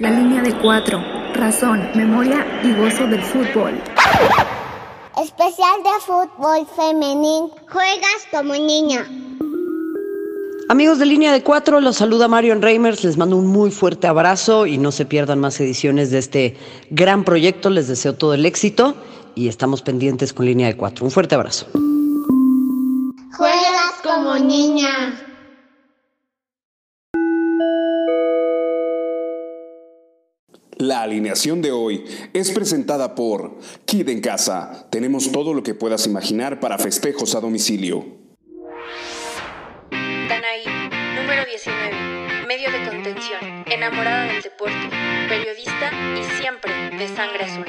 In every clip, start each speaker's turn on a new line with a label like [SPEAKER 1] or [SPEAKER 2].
[SPEAKER 1] La línea de cuatro. Razón, memoria y gozo del fútbol.
[SPEAKER 2] Especial de fútbol femenil. Juegas como niña.
[SPEAKER 3] Amigos de Línea de Cuatro, los saluda Marion Reimers, les mando un muy fuerte abrazo y no se pierdan más ediciones de este gran proyecto, les deseo todo el éxito y estamos pendientes con Línea de Cuatro. Un fuerte abrazo.
[SPEAKER 2] Juegas como niña.
[SPEAKER 4] La alineación de hoy es presentada por Kid en Casa. Tenemos todo lo que puedas imaginar para festejos a domicilio.
[SPEAKER 5] Danaí, número 19, medio de contención, enamorada del deporte, periodista y siempre de sangre azul.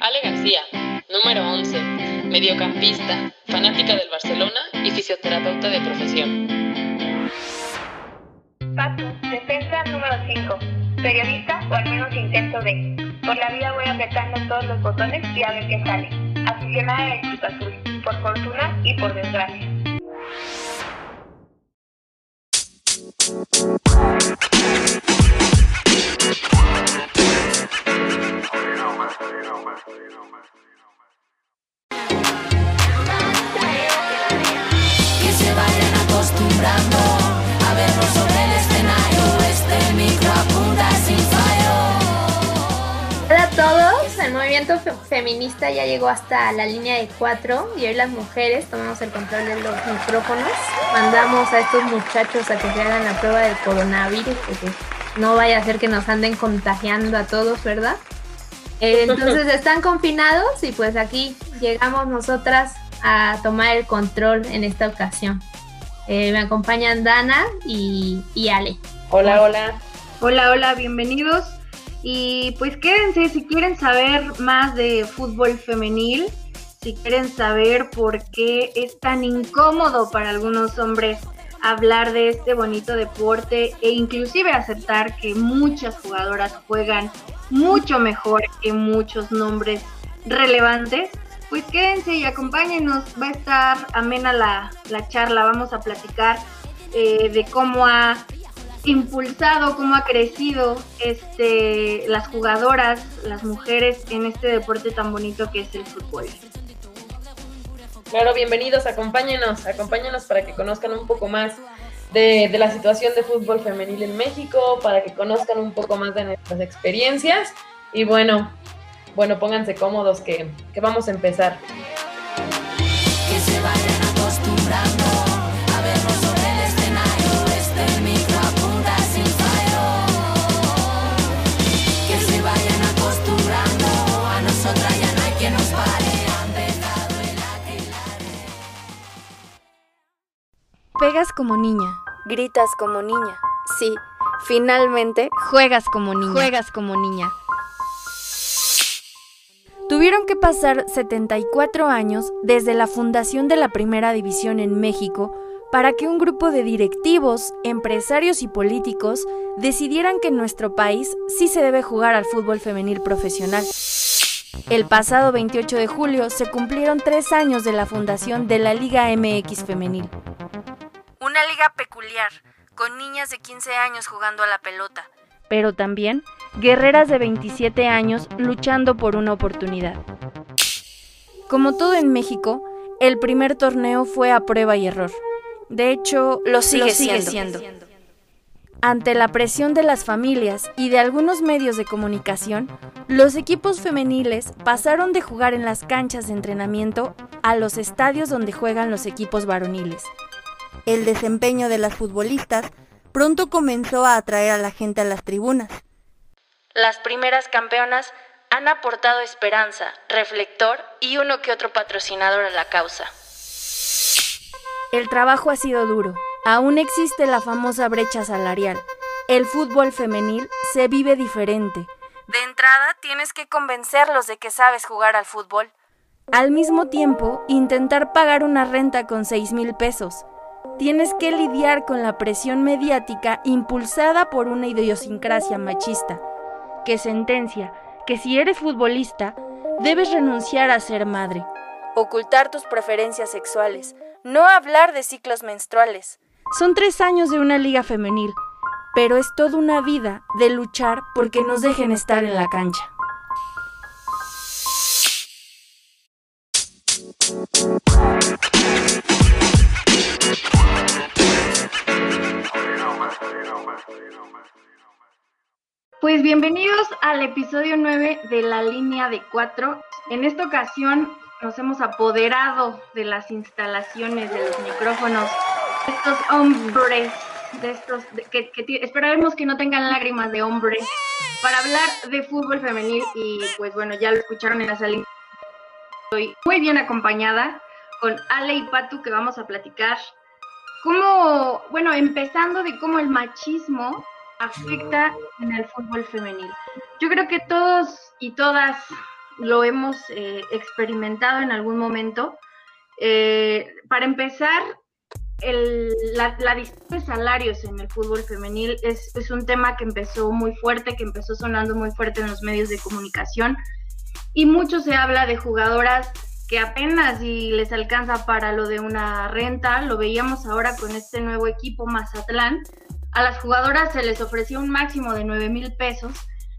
[SPEAKER 6] Ale García, número 11, mediocampista, fanática del Barcelona y fisioterapeuta de profesión.
[SPEAKER 7] Pato, defensa número 5, periodista o al menos intento de. Por la vida voy apretando todos los botones y a ver qué sale. Aficionada del Cruz Azul, por fortuna y por desgracia.
[SPEAKER 8] que se vayan acostumbrando
[SPEAKER 9] movimiento fe- feminista ya llegó hasta la línea de cuatro y hoy las mujeres tomamos el control de los micrófonos. Mandamos a estos muchachos a que se hagan la prueba del coronavirus porque no vaya a ser que nos anden contagiando a todos, ¿verdad? Eh, Entonces están confinados y pues aquí llegamos nosotras a tomar el control en esta ocasión. Eh, me acompañan Dana y, y Ale.
[SPEAKER 6] Hola, hola.
[SPEAKER 10] Hola, hola, bienvenidos. Y pues quédense si quieren saber más de fútbol femenil, si quieren saber por qué es tan incómodo para algunos hombres hablar de este bonito deporte e inclusive aceptar que muchas jugadoras juegan mucho mejor que muchos nombres relevantes, pues quédense y acompáñenos, va a estar amena la, la charla, vamos a platicar eh, de cómo ha impulsado, cómo ha crecido este, las jugadoras, las mujeres en este deporte tan bonito que es el fútbol.
[SPEAKER 6] Claro, bienvenidos, acompáñenos, acompáñenos para que conozcan un poco más de, la situación de fútbol femenil en México, para que conozcan un poco más de nuestras experiencias. Y bueno, bueno, pónganse cómodos que, que vamos a empezar.
[SPEAKER 11] Pegas como niña, gritas como niña. Sí, finalmente juegas como niña. Juegas como niña. Tuvieron que pasar 74 años desde la fundación de la Primera División en México para que un grupo de directivos, empresarios y políticos decidieran que en nuestro país sí se debe jugar al fútbol femenil profesional. El pasado 28 de julio se cumplieron tres años de la fundación de la Liga MX Femenil. Una liga peculiar, con niñas de 15 años jugando a la pelota, pero también guerreras de 27 años luchando por una oportunidad. Como todo en México, el primer torneo fue a prueba y error. De hecho, lo sigue, siendo. Ante la presión de las familias y de algunos medios de comunicación, los equipos femeniles pasaron de jugar en las canchas de entrenamiento a los estadios donde juegan los equipos varoniles. El desempeño de las futbolistas pronto comenzó a atraer a la gente a las tribunas. Las primeras campeonas han aportado esperanza, reflector y uno que otro patrocinador a la causa. El trabajo ha sido duro. Aún existe la famosa brecha salarial. El fútbol femenil se vive diferente. De entrada, tienes que convencerlos de que sabes jugar al fútbol. Al mismo tiempo, intentar pagar una renta con 6 mil pesos. Tienes que lidiar con la presión mediática impulsada por una idiosincrasia machista, que sentencia que si eres futbolista, debes renunciar a ser madre, ocultar tus preferencias sexuales, no hablar de ciclos menstruales. Son tres años de una liga femenil, pero es toda una vida de luchar porque nos dejen estar en la cancha.
[SPEAKER 10] Pues bienvenidos al episodio 9 de la línea de 4. En esta ocasión nos hemos apoderado de las instalaciones, de los micrófonos, de estos hombres, de estos, que, esperaremos que no tengan lágrimas de hombre, para hablar de fútbol femenil y pues bueno, ya lo escucharon en la salida. Estoy muy bien acompañada con Ale y Patu que vamos a platicar cómo, bueno, empezando de cómo el machismo afecta en el fútbol femenil. Yo creo que todos y todas lo hemos eh, experimentado en algún momento. Eh, para empezar, la, la de salarios en el fútbol femenil es, es, un tema que empezó muy fuerte, que empezó sonando muy fuerte en los medios de comunicación y mucho se habla de jugadoras que apenas y les alcanza para lo de una renta, lo veíamos ahora con este nuevo equipo Mazatlán, a las jugadoras se les ofreció un máximo de 9 mil pesos.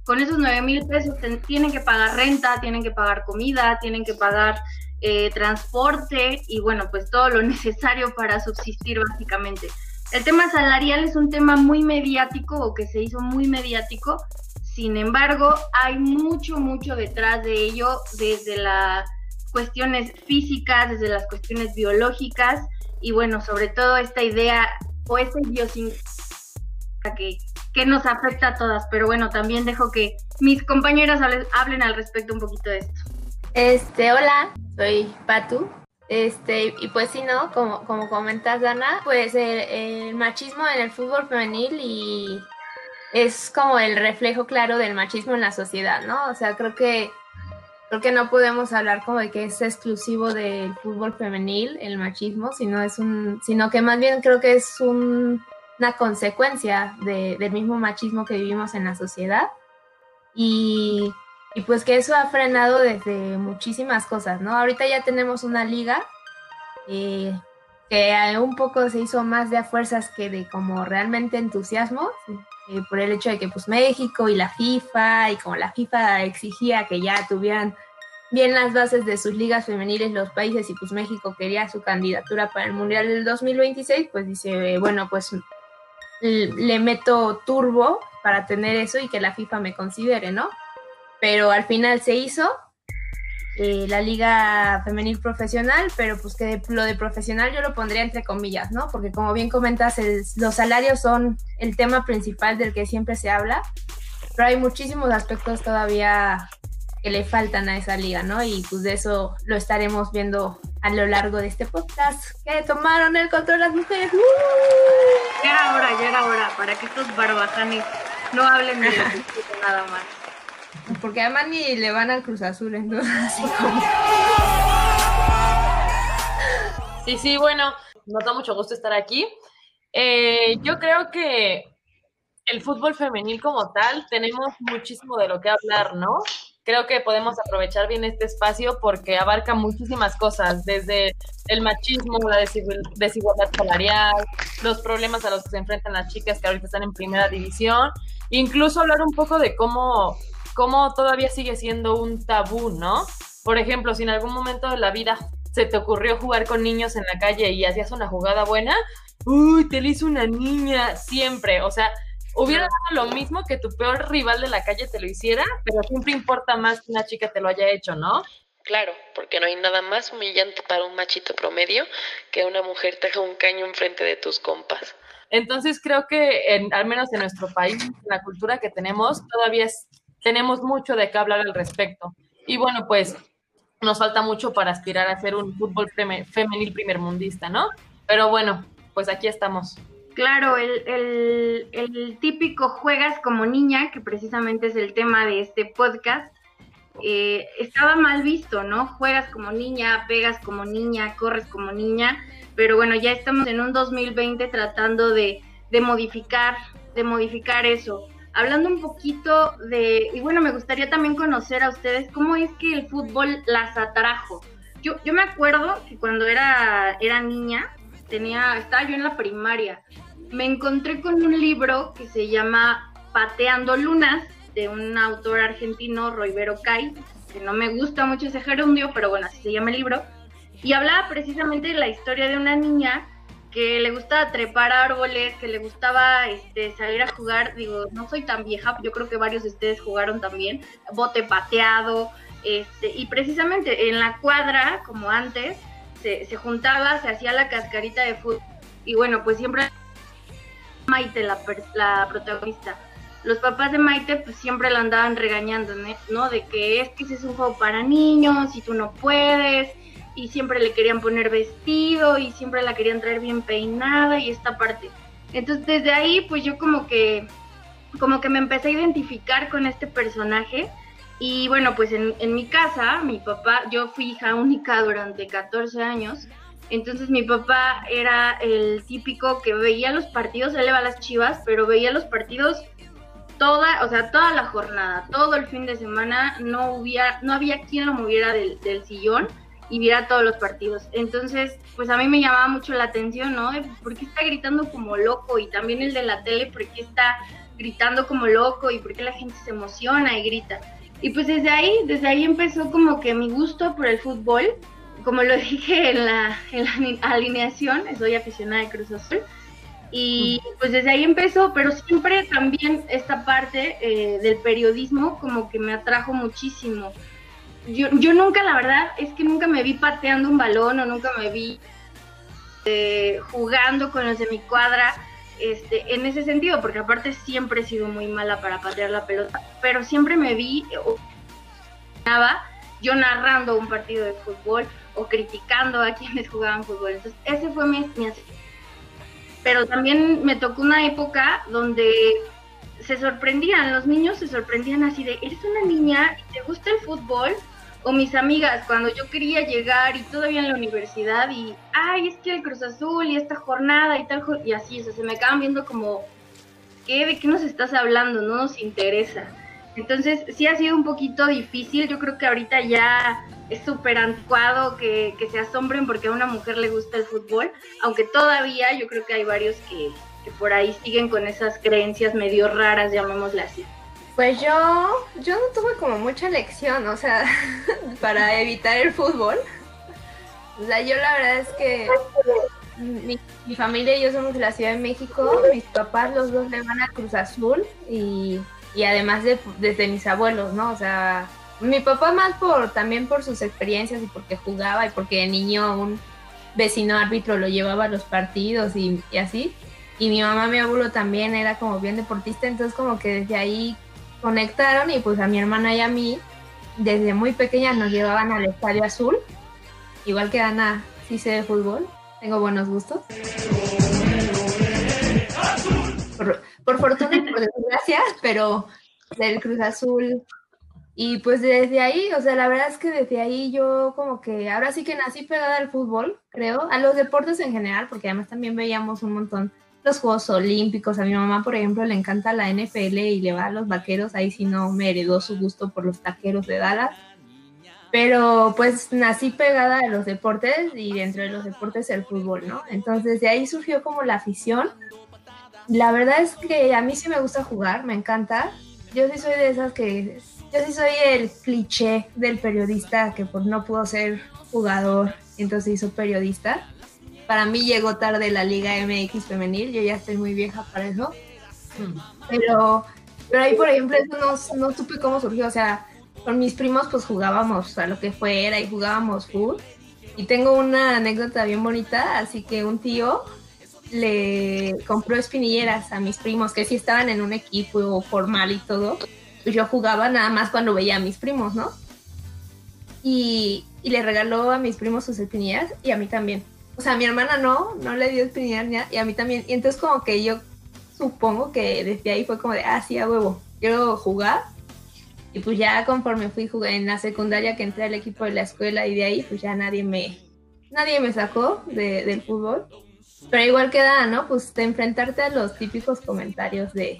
[SPEAKER 10] Con esos 9 mil pesos tienen que pagar renta, tienen que pagar comida, tienen que pagar eh, transporte y bueno, pues todo lo necesario para subsistir básicamente. El tema salarial es un tema muy mediático o que se hizo muy mediático, sin embargo, hay mucho, mucho detrás de ello, desde las cuestiones físicas, desde las cuestiones biológicas y bueno, sobre todo esta idea o esta idiosincrasia que que nos afecta a todas, pero bueno, también dejo que mis compañeras hablen, al respecto un poquito de esto.
[SPEAKER 9] Este, hola, soy Patu. Este, y pues sí, ¿no? Como, como comentas, Dana, pues el, machismo en el fútbol femenil y es como el reflejo claro del machismo en la sociedad, ¿no? O sea, creo que creo que no podemos hablar como de que es exclusivo del fútbol femenil el machismo, sino es un, sino que más bien creo que es un una consecuencia del mismo machismo que vivimos en la sociedad y, pues que eso ha frenado desde muchísimas cosas, ¿no? Ahorita ya tenemos una liga eh, que un poco se hizo más de a fuerzas que de como realmente entusiasmo, eh, por el hecho de que pues México y la FIFA y como la FIFA exigía que ya tuvieran bien las bases de sus ligas femeniles los países y pues México quería su candidatura para el Mundial del 2026, pues dice, bueno, pues le meto turbo para tener eso y que la FIFA me considere, ¿no? Pero al final se hizo eh, la liga femenil profesional, pero pues que lo de profesional yo lo pondría entre comillas, ¿no? Porque como bien comentas, los salarios son el tema principal del que siempre se habla, pero hay muchísimos aspectos todavía que le faltan a esa liga, ¿no? Y pues de eso lo estaremos viendo a lo largo de este podcast, que tomaron el control las mujeres.
[SPEAKER 10] Ya era hora, ya era hora, para que estos barbajanes no hablen de nada más.
[SPEAKER 9] Porque además ni le van al Cruz Azul, entonces así como...
[SPEAKER 6] Sí, sí, bueno, nos da mucho gusto estar aquí. Eh, yo creo que el fútbol femenil como tal, tenemos muchísimo de lo que hablar, ¿no? creo que podemos aprovechar bien este espacio porque abarca muchísimas cosas, desde el machismo, la desigualdad salarial, los problemas a los que se enfrentan las chicas que ahorita están en primera división, incluso hablar un poco de cómo, cómo todavía sigue siendo un tabú, ¿no? Por ejemplo, si en algún momento de la vida se te ocurrió jugar con niños en la calle y hacías una jugada buena, uy, te lo hizo una niña, siempre, o sea, hubiera dado lo mismo que tu peor rival de la calle te lo hiciera, pero siempre importa más que una chica te lo haya hecho, ¿no?
[SPEAKER 12] Claro, porque no hay nada más humillante para un machito promedio que una mujer te haga un caño enfrente de tus compas.
[SPEAKER 6] Entonces creo que en, al menos en nuestro país, en la cultura que tenemos, todavía tenemos mucho de qué hablar al respecto. Y bueno, pues nos falta mucho para aspirar a ser un fútbol femenil primermundista, ¿no? Pero bueno, pues aquí estamos.
[SPEAKER 10] Claro, el, el, típico juegas como niña, que precisamente es el tema de este podcast, eh, estaba mal visto, ¿no? Juegas como niña, pegas como niña, corres como niña, pero bueno, ya estamos en un 2020 tratando de, de modificar, de modificar eso. Hablando un poquito de, y bueno, me gustaría también conocer a ustedes cómo es que el fútbol las atrajo. Yo, yo me acuerdo que cuando era, era niña, tenía, estaba yo en la primaria me encontré con un libro que se llama Pateando Lunas, de un autor argentino, Roibero Cay, que no me gusta mucho ese gerundio, pero bueno, así se llama el libro. Y hablaba precisamente de la historia de una niña que le gustaba trepar árboles, que le gustaba este, salir a jugar, digo, no soy tan vieja, yo creo que varios de ustedes jugaron también, bote pateado, este, y precisamente en la cuadra, como antes, se, juntaba, se hacía la cascarita de fútbol, y bueno, pues siempre Maite, la, la protagonista, los papás de Maite pues siempre la andaban regañando, ¿no? De que es que es un juego para niños y tú no puedes, y siempre le querían poner vestido y siempre la querían traer bien peinada y esta parte. Entonces desde ahí pues yo como que como que me empecé a identificar con este personaje y bueno pues en, en mi casa mi papá yo fui hija única durante 14 años entonces mi papá era el típico que veía los partidos, él le va a las chivas, pero veía los partidos toda, o sea, toda la jornada, todo el fin de semana, no hubiera, no había quien lo moviera del, del sillón y viera todos los partidos. Entonces, pues a mí me llamaba mucho la atención, ¿no? ¿Por qué está gritando como loco? Y también el de la tele, ¿por qué está gritando como loco? ¿Y por qué la gente se emociona y grita? Y pues desde ahí, desde ahí empezó como que mi gusto por el fútbol. Como lo dije en la, en la alineación, soy aficionada de Cruz Azul. Y pues desde ahí empezó, pero siempre también esta parte eh, del periodismo como que me atrajo muchísimo yo, yo nunca, la verdad, es que nunca me vi pateando un balón o nunca me vi eh, jugando con los de mi cuadra este, en ese sentido, porque aparte siempre he sido muy mala para patear la pelota, pero siempre me vi o, yo narrando un partido de fútbol o criticando a quienes jugaban fútbol. Entonces, ese fue mi, mi pero también me tocó una época donde se sorprendían, los niños se sorprendían así de, eres una niña y te gusta el fútbol, o mis amigas, cuando yo quería llegar y todavía en la universidad y, ay, es que el Cruz Azul y esta jornada y tal, y así, o sea, se me acaban viendo como, ¿qué? ¿De qué nos estás hablando? No nos interesa. Entonces, sí ha sido un poquito difícil, yo creo que ahorita ya es súper anticuado que, que se asombren porque a una mujer le gusta el fútbol, aunque todavía yo creo que hay varios que, que por ahí siguen con esas creencias medio raras, llamémosle así.
[SPEAKER 9] Pues yo, yo no tuve como mucha lección, o sea, para evitar el fútbol. O sea, yo la verdad es que mi, familia y yo somos de la Ciudad de México, mis papás los dos le van a Cruz Azul y, y además de, desde mis abuelos, ¿no? O sea, mi papá más por también por sus experiencias y porque jugaba y porque de niño un vecino árbitro lo llevaba a los partidos y, y así. Y mi mamá, mi abuelo también era como bien deportista, entonces como que desde ahí conectaron y pues a mi hermana y a mí, desde muy pequeñas nos llevaban al Estadio Azul, igual que Ana, sí sé de fútbol, tengo buenos gustos. Por, fortuna y por desgracia, pero del Cruz Azul. Y pues desde ahí, o sea, la verdad es que desde ahí yo como que ahora sí que nací pegada al fútbol, creo, a los deportes en general, porque además también veíamos un montón los Juegos Olímpicos. A mi mamá, por ejemplo, le encanta la NFL y le va a los vaqueros. Ahí sí no me heredó su gusto por los taqueros de Dallas. Pero pues nací pegada a los deportes y dentro de los deportes el fútbol, ¿no? Entonces de ahí surgió como la afición. La verdad es que a mí sí me gusta jugar, me encanta. Yo sí soy de esas que... Yo sí soy el cliché del periodista que pues no pudo ser jugador, entonces hizo periodista para mí llegó tarde la Liga MX femenil, yo ya estoy muy vieja para eso. Pero, pero ahí, por ejemplo, eso no, supe cómo surgió. O sea, con mis primos pues jugábamos a lo que fuera y jugábamos fútbol. Y tengo una anécdota bien bonita, así que un tío le compró espinilleras a mis primos que sí estaban en un equipo formal y todo. Pues yo jugaba nada más cuando veía a mis primos, ¿no? Y, y le regaló a mis primos sus espinilleras y a mí también o sea, a mi hermana no, no le dio espinilla y a mí también. Y entonces como que yo supongo que desde ahí fue como de, ah, sí, a huevo, quiero jugar. Y pues ya conforme fui jugué en la secundaria que entré al equipo de la escuela y de ahí pues ya nadie me, nadie me sacó de, del fútbol. Pero igual queda, ¿no? Pues de enfrentarte a los típicos comentarios de,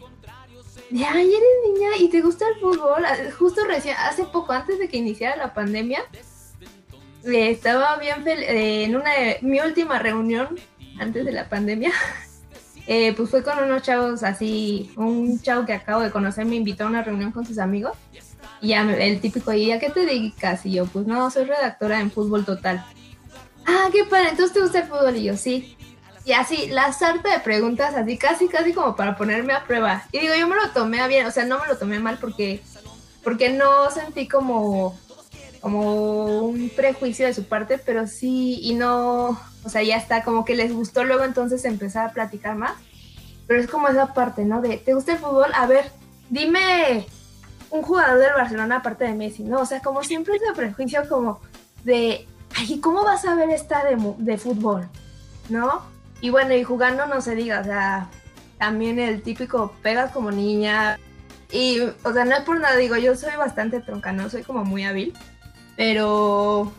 [SPEAKER 9] de, ay, eres niña y te gusta el fútbol. Justo recién, hace poco, antes de que iniciara la pandemia, estaba bien feliz, eh, en una mi última reunión antes de la pandemia. eh, pues fue con unos chavos así, un chavo que acabo de conocer me invitó a una reunión con sus amigos y ya el típico, ¿y a qué te dedicas? Y yo, pues no, soy redactora en Fútbol Total. Ah, qué padre, entonces te gusta el fútbol y yo, sí. Y así, la sarta de preguntas, así casi, casi como para ponerme a prueba. Y digo, yo me lo tomé bien, o sea, no me lo tomé mal porque, porque no sentí como, como un prejuicio de su parte, pero sí, y no, o sea, ya está, como que les gustó luego entonces empezar a platicar más. Pero es como esa parte, ¿no? De, ¿te gusta el fútbol? A ver, dime un jugador del Barcelona aparte de Messi, ¿no? O sea, como siempre ese prejuicio como de, ay, ¿cómo vas a ver esta de, de fútbol? ¿No? Y bueno, y jugando no se diga, o sea, también el típico pegas como niña. Y, o sea, no es por nada, digo, yo soy bastante tronca, no soy como muy hábil, pero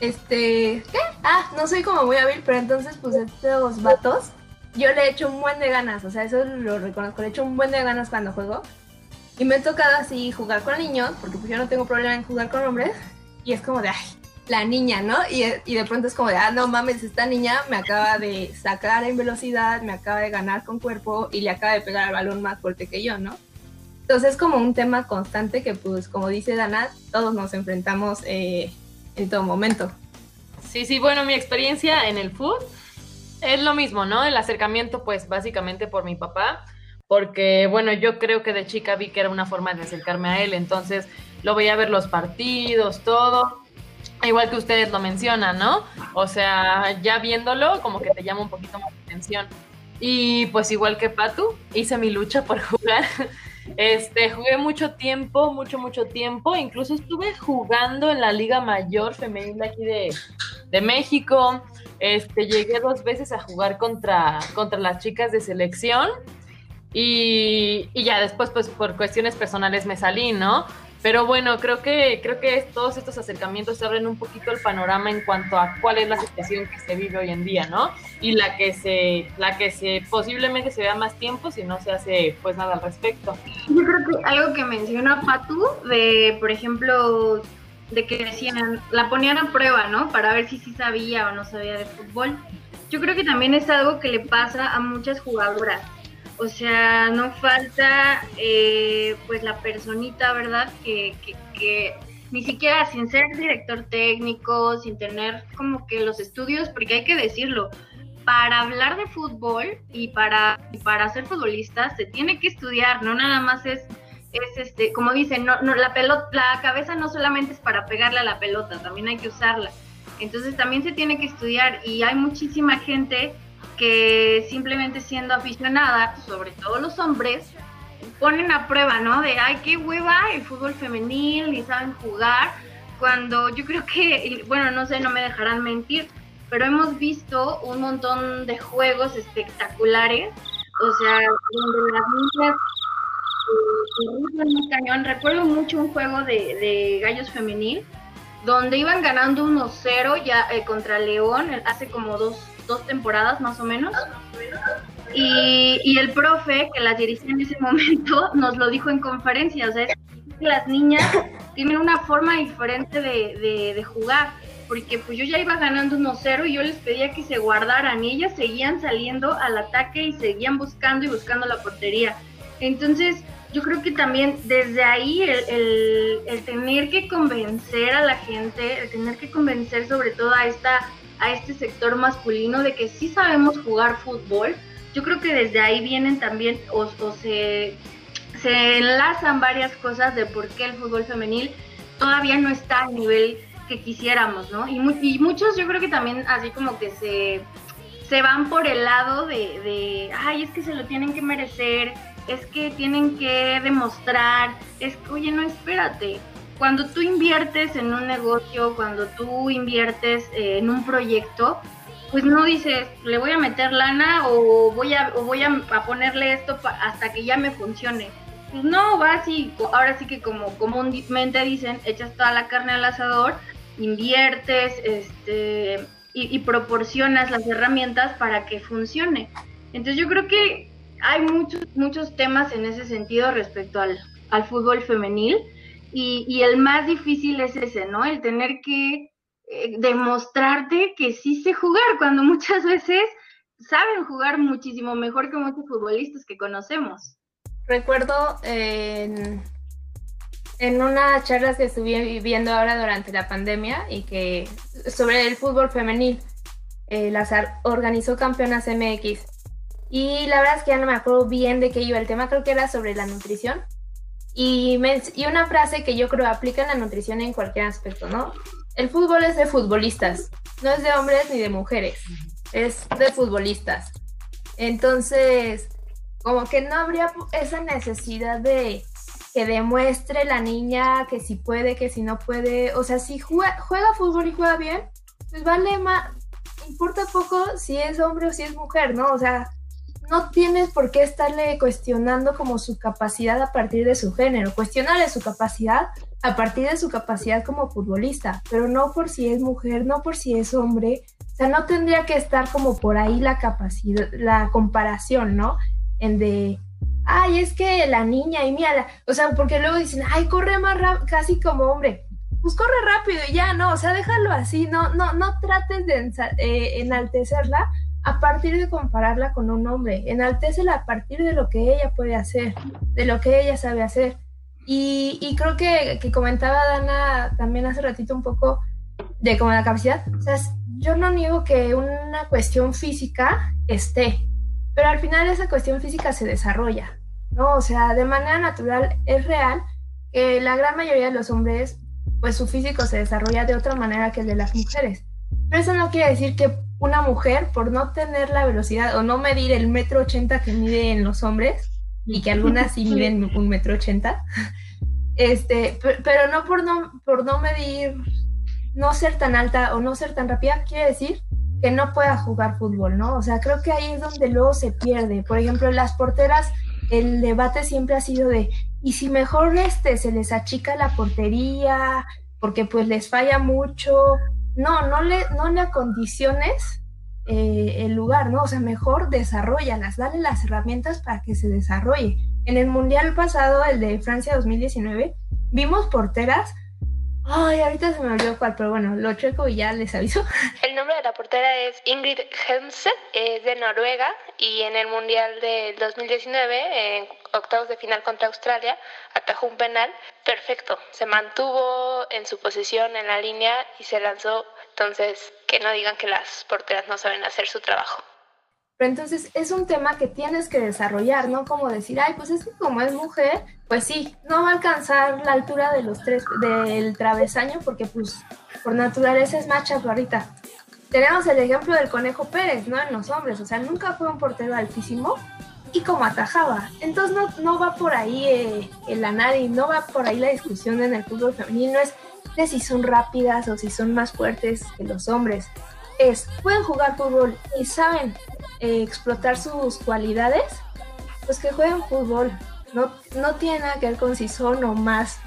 [SPEAKER 9] este, ¿qué? Ah, no soy como muy hábil, pero entonces pues estos vatos, yo le he hecho un buen de ganas, o sea, eso lo reconozco, le he hecho un buen de ganas cuando juego. Y me he tocado así jugar con niños, porque pues yo no tengo problema en jugar con hombres, y es como de, ay, la niña, ¿no? Y, y de pronto es como de, ah, no mames, esta niña me acaba de sacar en velocidad, me acaba de ganar con cuerpo y le acaba de pegar al balón más fuerte que yo, ¿no? Entonces es como un tema constante que pues como dice Dana, todos nos enfrentamos eh, en todo momento.
[SPEAKER 6] Sí, sí, bueno, mi experiencia en el food es lo mismo, ¿no? El acercamiento, pues básicamente por mi papá, porque, bueno, yo creo que de chica vi que era una forma de acercarme a él, entonces lo veía ver los partidos, todo. Igual que ustedes lo mencionan, ¿no? O sea, ya viéndolo, como que te llama un poquito más la atención. Y pues igual que Patu, hice mi lucha por jugar este, jugué mucho tiempo, mucho, mucho tiempo. Incluso estuve jugando en la Liga Mayor Femenil aquí de, de México. Este, llegué dos veces a jugar contra, contra las chicas de selección. Y, y, ya después, pues por cuestiones personales me salí, ¿no? Pero bueno, creo que, creo que todos estos acercamientos abren un poquito el panorama en cuanto a cuál es la situación que se vive hoy en día, ¿no? Y la que se, la que se posiblemente se vea más tiempo si no se hace pues nada al respecto.
[SPEAKER 10] Yo creo que algo que menciona Patu, de por ejemplo, de que decían, la ponían a prueba, ¿no? Para ver si sí sabía o no sabía de fútbol. Yo creo que también es algo que le pasa a muchas jugadoras o sea, no falta eh, pues la personita, ¿verdad? Que, que, ni siquiera sin ser director técnico, sin tener como que los estudios, porque hay que decirlo, para hablar de fútbol y para, para ser futbolista se tiene que estudiar, no nada más es, es este, como dicen, no, no, la pelota, la cabeza no solamente es para pegarle a la pelota, también hay que usarla. Entonces también se tiene que estudiar y hay muchísima gente que simplemente siendo aficionada, sobre todo los hombres, ponen a prueba, ¿no? De, ay, qué hueva el fútbol femenil, ni saben jugar, cuando yo creo que, bueno, no sé, no me dejarán mentir, pero hemos visto un montón de juegos espectaculares, o sea, donde las niñas eh, cañón. Recuerdo mucho un juego de, de gallos femenil, donde iban ganando 1-0 ya eh, contra León hace como dos, dos temporadas más o menos. Y, y, el profe que las dirigía en ese momento nos lo dijo en conferencia, o sea, que las niñas tienen una forma diferente de, de, jugar, porque pues yo ya iba ganando 1-0 y yo les pedía que se guardaran y ellas seguían saliendo al ataque y seguían buscando y buscando la portería. Entonces, yo creo que también desde ahí el, el, el tener que convencer a la gente, el tener que convencer sobre todo a esta a este sector masculino de que sí sabemos jugar fútbol. Yo creo que desde ahí vienen también o, se, se enlazan varias cosas de por qué el fútbol femenil todavía no está al nivel que quisiéramos, ¿no? Y, y muchos yo creo que también así como que se, se van por el lado de, de, ay, es que se lo tienen que merecer, es que tienen que demostrar, es que, oye, no, espérate, cuando tú inviertes en un negocio, cuando tú inviertes eh, en un proyecto, pues no dices, le voy a meter lana o voy a, o voy a, ponerle esto hasta que ya me funcione. Pues no, vas y ahora sí que como comúnmente dicen, echas toda la carne al asador, inviertes este, y, y proporcionas las herramientas para que funcione. Entonces yo creo que hay muchos, muchos temas en ese sentido respecto al, al fútbol femenil y, el más difícil es ese, ¿no? El tener que eh, demostrarte que sí sé jugar, cuando muchas veces saben jugar muchísimo mejor que muchos futbolistas que conocemos.
[SPEAKER 9] Recuerdo en, en unas charlas que estuve viviendo ahora durante la pandemia y que sobre el fútbol femenil, eh, las organizó Campeonas MX. Y la verdad es que ya no me acuerdo bien de qué iba el tema, creo que era sobre la nutrición. Y, y una frase que yo creo aplica en la nutrición en cualquier aspecto, ¿no? El fútbol es de futbolistas, no es de hombres ni de mujeres, es de futbolistas. Entonces, como que no habría esa necesidad de que demuestre la niña que si puede, que si no puede. O sea, si juega, juega fútbol y juega bien, pues vale más, importa poco si es hombre o si es mujer, ¿no? O sea, no tienes por qué estarle cuestionando como su capacidad a partir de su género. Cuestionarle su capacidad a partir de su capacidad como futbolista, pero no por si es mujer, no por si es hombre. O sea, no tendría que estar como por ahí la capacidad, la comparación, ¿no? En de, ay, es que la niña y mira, o sea, porque luego dicen, ay, corre más rápido, casi como hombre. Pues corre rápido y ya, no, o sea, déjalo así, no, no, no trates de eh, enaltecerla a partir de compararla con un hombre, enaltecela a partir de lo que ella puede hacer, de lo que ella sabe hacer. Y, creo que, que, comentaba Dana también hace ratito un poco de como la capacidad. O sea, yo no niego que una cuestión física esté, pero al final esa cuestión física se desarrolla, ¿no? O sea, de manera natural es real que la gran mayoría de los hombres, pues su físico se desarrolla de otra manera que el de las mujeres. Pero eso no quiere decir que una mujer, por no tener la velocidad o no medir el metro ochenta que mide en los hombres, y que algunas sí miden un metro ochenta, este, pero no por no, por no medir, no ser tan alta o no ser tan rápida, quiere decir que no pueda jugar fútbol, ¿no? O sea, creo que ahí es donde luego se pierde. Por ejemplo, en las porteras, el debate siempre ha sido de, ¿y si mejor este se les achica la portería? Porque pues les falla mucho, no, no le, no le acondiciones eh, el lugar, ¿no? O sea, mejor desarrollalas, dale las herramientas para que se desarrolle. En el Mundial pasado, el de Francia 2019, vimos porteras. Ay, ahorita se me olvidó cuál, pero bueno, lo checo y ya les aviso.
[SPEAKER 7] El nombre de la portera es Ingrid Helmse, es de Noruega y en el Mundial del 2019, en octavos de final contra Australia, atajó un penal perfecto. Se mantuvo en su posición en la línea y se lanzó. Entonces, que no digan que las porteras no saben hacer su trabajo.
[SPEAKER 9] Pero entonces es un tema que tienes que desarrollar, ¿no? Como decir, ay, pues es que como es mujer, pues sí, no va a alcanzar la altura de los tres, del travesaño, porque pues por naturaleza es macha ahorita. Tenemos el ejemplo del Conejo Pérez, ¿no? En los hombres, o sea, nunca fue un portero altísimo, y como atajaba. Entonces no, no va por ahí eh, el análisis, no va por ahí la discusión en el fútbol femenino, es de si son rápidas o si son más fuertes que los hombres. Es, pueden jugar fútbol y saben eh, explotar sus cualidades, pues que jueguen fútbol. No, no tiene nada que ver con si son o más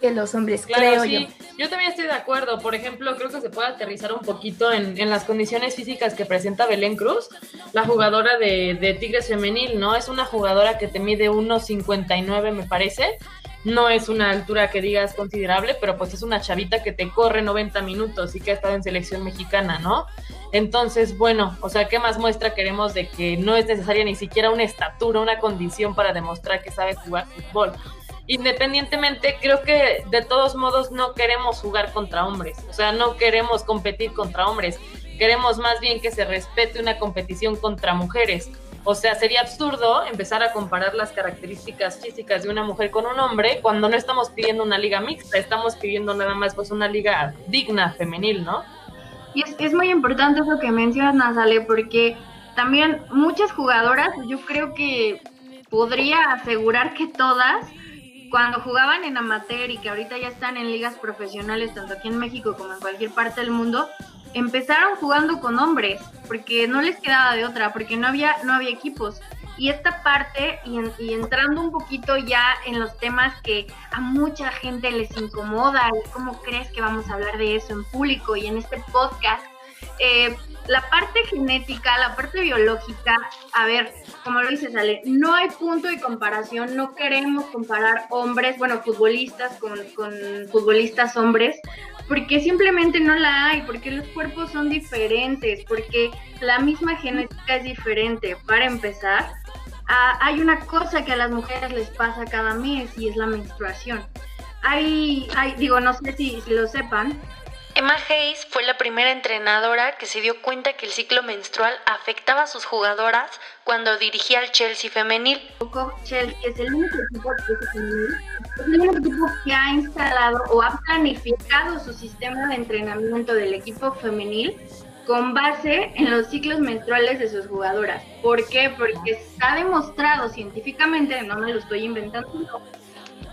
[SPEAKER 9] que los hombres, creo yo.
[SPEAKER 6] Yo también estoy de acuerdo. Por ejemplo, creo que se puede aterrizar un poquito en, en las condiciones físicas que presenta Belén Cruz, la jugadora de, de Tigres Femenil, ¿no? Es una jugadora que te mide 1,59 me parece. No es una altura que digas considerable, pero pues es una chavita que te corre 90 minutos y que ha estado en selección mexicana, ¿no? Entonces, bueno, o sea, ¿qué más muestra queremos de que no es necesaria ni siquiera una estatura, una condición para demostrar que sabe jugar fútbol? Independientemente, creo que de todos modos no queremos jugar contra hombres, o sea, no queremos competir contra hombres, queremos más bien que se respete una competición contra mujeres. O sea, sería absurdo empezar a comparar las características físicas de una mujer con un hombre cuando no estamos pidiendo una liga mixta, estamos pidiendo nada más pues una liga digna, femenil, ¿no?
[SPEAKER 10] Y es, muy importante eso que mencionas, Ale, porque también muchas jugadoras, yo creo que podría asegurar que todas, cuando jugaban en amateur y que ahorita ya están en ligas profesionales, tanto aquí en México como en cualquier parte del mundo, empezaron jugando con hombres, porque no les quedaba de otra, porque no había, no había equipos. Y esta parte, y, entrando un poquito ya en los temas que a mucha gente les incomoda, ¿cómo crees que vamos a hablar de eso en público y en este podcast? eh, la parte genética, la parte biológica, a ver, como lo dice Sale, no hay punto de comparación, no queremos comparar hombres, bueno, futbolistas con, con futbolistas hombres, porque simplemente no la hay, porque los cuerpos son diferentes, porque la misma genética es diferente. Para empezar, hay una cosa que a las mujeres les pasa cada mes y es la menstruación. Hay, hay digo, no sé si lo sepan,
[SPEAKER 5] Emma Hayes fue la primera entrenadora que se dio cuenta que el ciclo menstrual afectaba a sus jugadoras cuando dirigía al Chelsea femenil.
[SPEAKER 10] Chelsea es el único equipo que que ha instalado o ha planificado su sistema de entrenamiento del equipo femenil con base en los ciclos menstruales de sus jugadoras. ¿Por qué? Porque está demostrado científicamente, no me lo estoy inventando,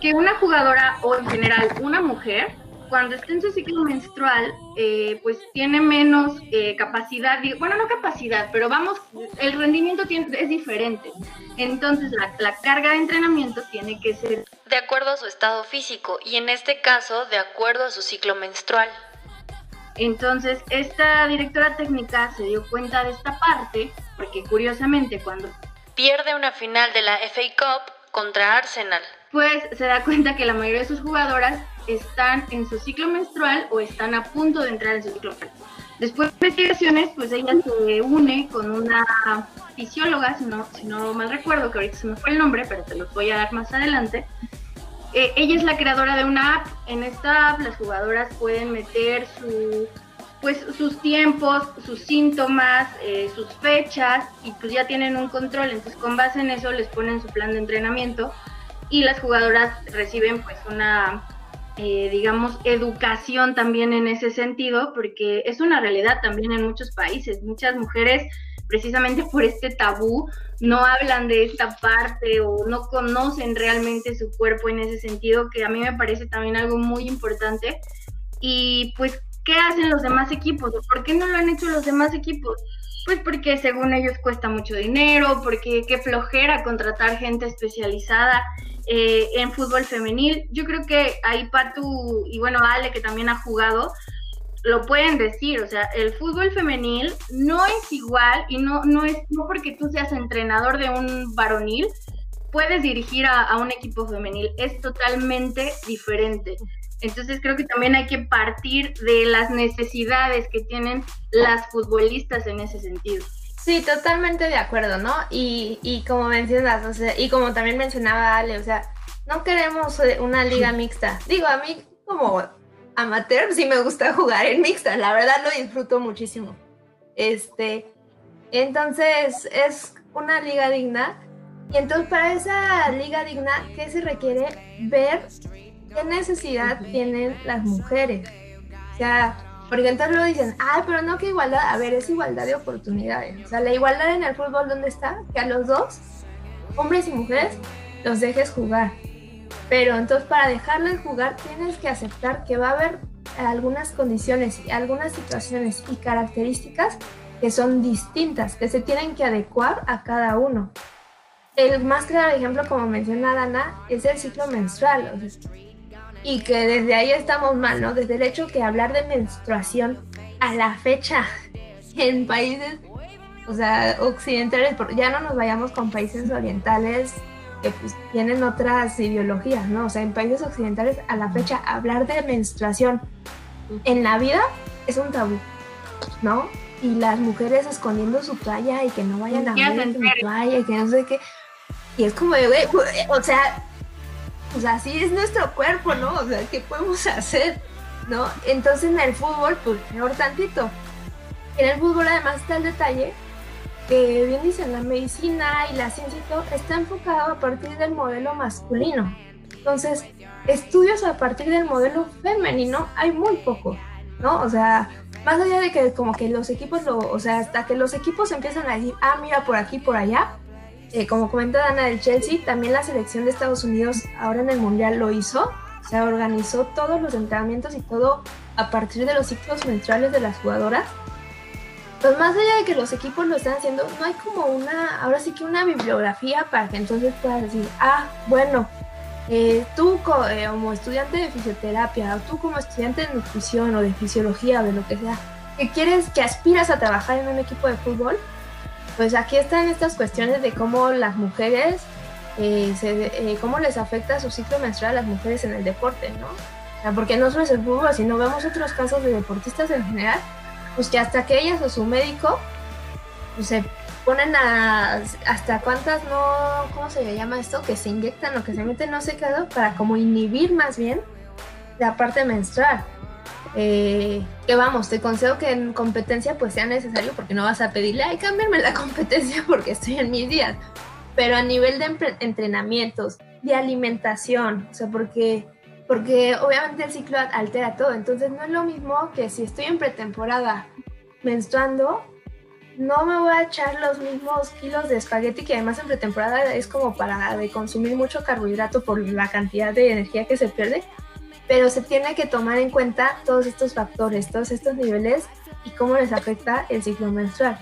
[SPEAKER 10] que una jugadora o en general una mujer cuando está en su ciclo menstrual, eh, pues tiene menos eh, capacidad, bueno, no capacidad, pero vamos, el rendimiento tiene, es diferente. Entonces, la, la carga de entrenamiento tiene que ser...
[SPEAKER 5] De acuerdo a su estado físico y en este caso, de acuerdo a su ciclo menstrual.
[SPEAKER 10] Entonces, esta directora técnica se dio cuenta de esta parte, porque curiosamente cuando...
[SPEAKER 5] Pierde una final de la FA Cup contra Arsenal.
[SPEAKER 10] Pues se da cuenta que la mayoría de sus jugadoras están en su ciclo menstrual o están a punto de entrar en su ciclo menstrual. Después de investigaciones, pues ella se une con una fisióloga, si no, si no mal recuerdo, que ahorita se me fue el nombre, pero te lo voy a dar más adelante. Eh, ella es la creadora de una app. En esta app las jugadoras pueden meter su, pues, sus tiempos, sus síntomas, eh, sus fechas y pues ya tienen un control. Entonces con base en eso les ponen su plan de entrenamiento y las jugadoras reciben pues una eh, digamos, educación también en ese sentido, porque es una realidad también en muchos países. Muchas mujeres, precisamente por este tabú, no hablan de esta parte o no conocen realmente su cuerpo en ese sentido, que a mí me parece también algo muy importante. Y pues, ¿qué hacen los demás equipos? ¿Por qué no lo han hecho los demás equipos? Pues porque según ellos cuesta mucho dinero, porque qué flojera contratar gente especializada eh, en fútbol femenil. Yo creo que ahí Patu y bueno, Ale que también ha jugado, lo pueden decir, o sea, el fútbol femenil no es igual y no, no es no porque tú seas entrenador de un varonil, puedes dirigir a, a un equipo femenil, es totalmente diferente. Entonces creo que también hay que partir de las necesidades que tienen las futbolistas en ese sentido.
[SPEAKER 9] Sí, totalmente de acuerdo, ¿no? Y, y como mencionas, o sea, y como también mencionaba Ale, o sea, no queremos eh, una liga mixta. Digo, a mí como amateur sí me gusta jugar en mixta, la verdad lo disfruto muchísimo. Este, entonces es una liga digna. Y entonces para esa liga digna, ¿qué se requiere? Ver ¿Qué necesidad tienen las mujeres? O sea, porque entonces lo dicen, ay, pero no que igualdad, a ver, es igualdad de oportunidades. O sea, la igualdad en el fútbol, ¿dónde está? Que a los dos, hombres y mujeres, los dejes jugar. Pero entonces para dejarles jugar tienes que aceptar que va a haber algunas condiciones y algunas situaciones y características que son distintas, que se tienen que adecuar a cada uno. El más claro ejemplo, como menciona Dana, es el ciclo menstrual. O sea, y que desde ahí estamos mal, ¿no? Desde el hecho que hablar de menstruación a la fecha en países, o sea, occidentales, ya no nos vayamos con países orientales que pues tienen otras ideologías, ¿no? O sea, en países occidentales a la fecha hablar de menstruación en la vida es un tabú, ¿no? Y las mujeres escondiendo su toalla y que no vayan a ver su toalla y que no sé qué. Y es como de, güey, o sea, pues así es nuestro cuerpo, ¿no? O sea, ¿qué podemos hacer? ¿No? Entonces en el fútbol, pues peor tantito. En el fútbol además está el detalle que bien dicen, la medicina y la ciencia y todo está enfocado a partir del modelo masculino. Entonces, estudios a partir del modelo femenino hay muy poco, ¿no? O sea, más allá de que como que los equipos lo, o sea, hasta que los equipos empiezan a decir, ah, mira, por aquí, por allá, eh, como comenta Dana del Chelsea, también la selección de Estados Unidos ahora en el Mundial lo hizo. Se organizó todos los entrenamientos y todo a partir de los ciclos menstruales de las jugadoras. Pues más allá de que los equipos lo están haciendo, no hay como una, ahora sí que una bibliografía para que entonces puedas decir, ah, bueno, eh, tú eh, como estudiante de fisioterapia o tú como estudiante de nutrición o de fisiología o de lo que sea, que quieres, que aspiras a trabajar en un equipo de fútbol, pues aquí están estas cuestiones de cómo las mujeres, eh, se, eh, cómo les afecta su ciclo menstrual a las mujeres en el deporte, ¿no? Porque no solo es el fútbol, sino vemos otros casos de deportistas en general, pues que hasta que ellas o su médico, pues se ponen a hasta cuántas no, ¿cómo se llama esto? Que se inyectan o que se meten no sé qué, para como inhibir más bien la parte menstrual. Eh, que vamos, te concedo que en competencia pues sea necesario porque no vas a pedirle, ay, cámbiame la competencia porque estoy en mis días. Pero a nivel de entrenamientos, de alimentación, o sea, porque, porque obviamente el ciclo altera todo. Entonces no es lo mismo que si estoy en pretemporada menstruando, no me voy a echar los mismos kilos de espagueti que además en pretemporada es como para consumir mucho carbohidrato por la cantidad de energía que se pierde pero se tiene que tomar en cuenta todos estos factores, todos estos niveles y cómo les afecta el ciclo menstrual.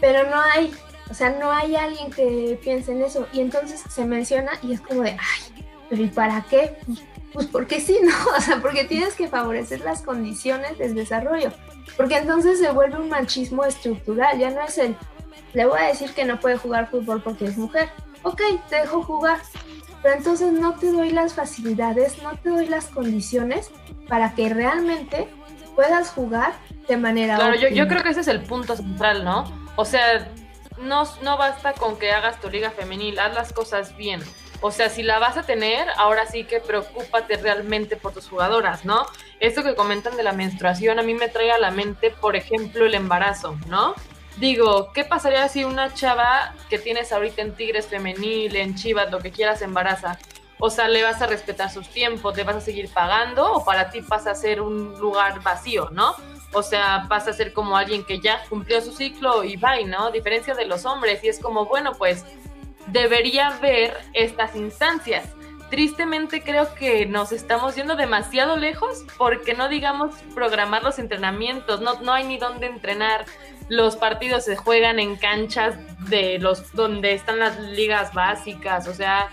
[SPEAKER 9] Pero no hay, o sea, no hay alguien que piense en eso y entonces se menciona y es como de, ay, pero ¿y para qué? Pues porque sí, ¿no? O sea, porque tienes que favorecer las condiciones del desarrollo, porque entonces se vuelve un machismo estructural, ya no es el, le voy a decir que no puede jugar fútbol porque es mujer, ok, te dejo jugar, pero entonces no te doy las facilidades, no te doy las condiciones para que realmente puedas jugar de manera
[SPEAKER 6] Claro, yo, yo, creo que ese es el punto central, ¿no? O sea, no, no basta con que hagas tu liga femenil, haz las cosas bien. O sea, si la vas a tener, ahora sí que preocúpate realmente por tus jugadoras, ¿no? Esto que comentan de la menstruación a mí me trae a la mente, por ejemplo, el embarazo, ¿no? Digo, ¿qué pasaría si una chava que tienes ahorita en Tigres femenil, en Chivas, lo que quieras, embaraza? O sea, ¿le vas a respetar sus tiempos? ¿Le vas a seguir pagando? ¿O para ti pasa a ser un lugar vacío, no? O sea, pasa a ser como alguien que ya cumplió su ciclo y va, ¿no? Diferencia de los hombres. Y es como, bueno, pues debería ver estas instancias. Tristemente creo que nos estamos yendo demasiado lejos porque no digamos programar los entrenamientos, no, no hay ni dónde entrenar, los partidos se juegan en canchas de los donde están las ligas básicas, o sea,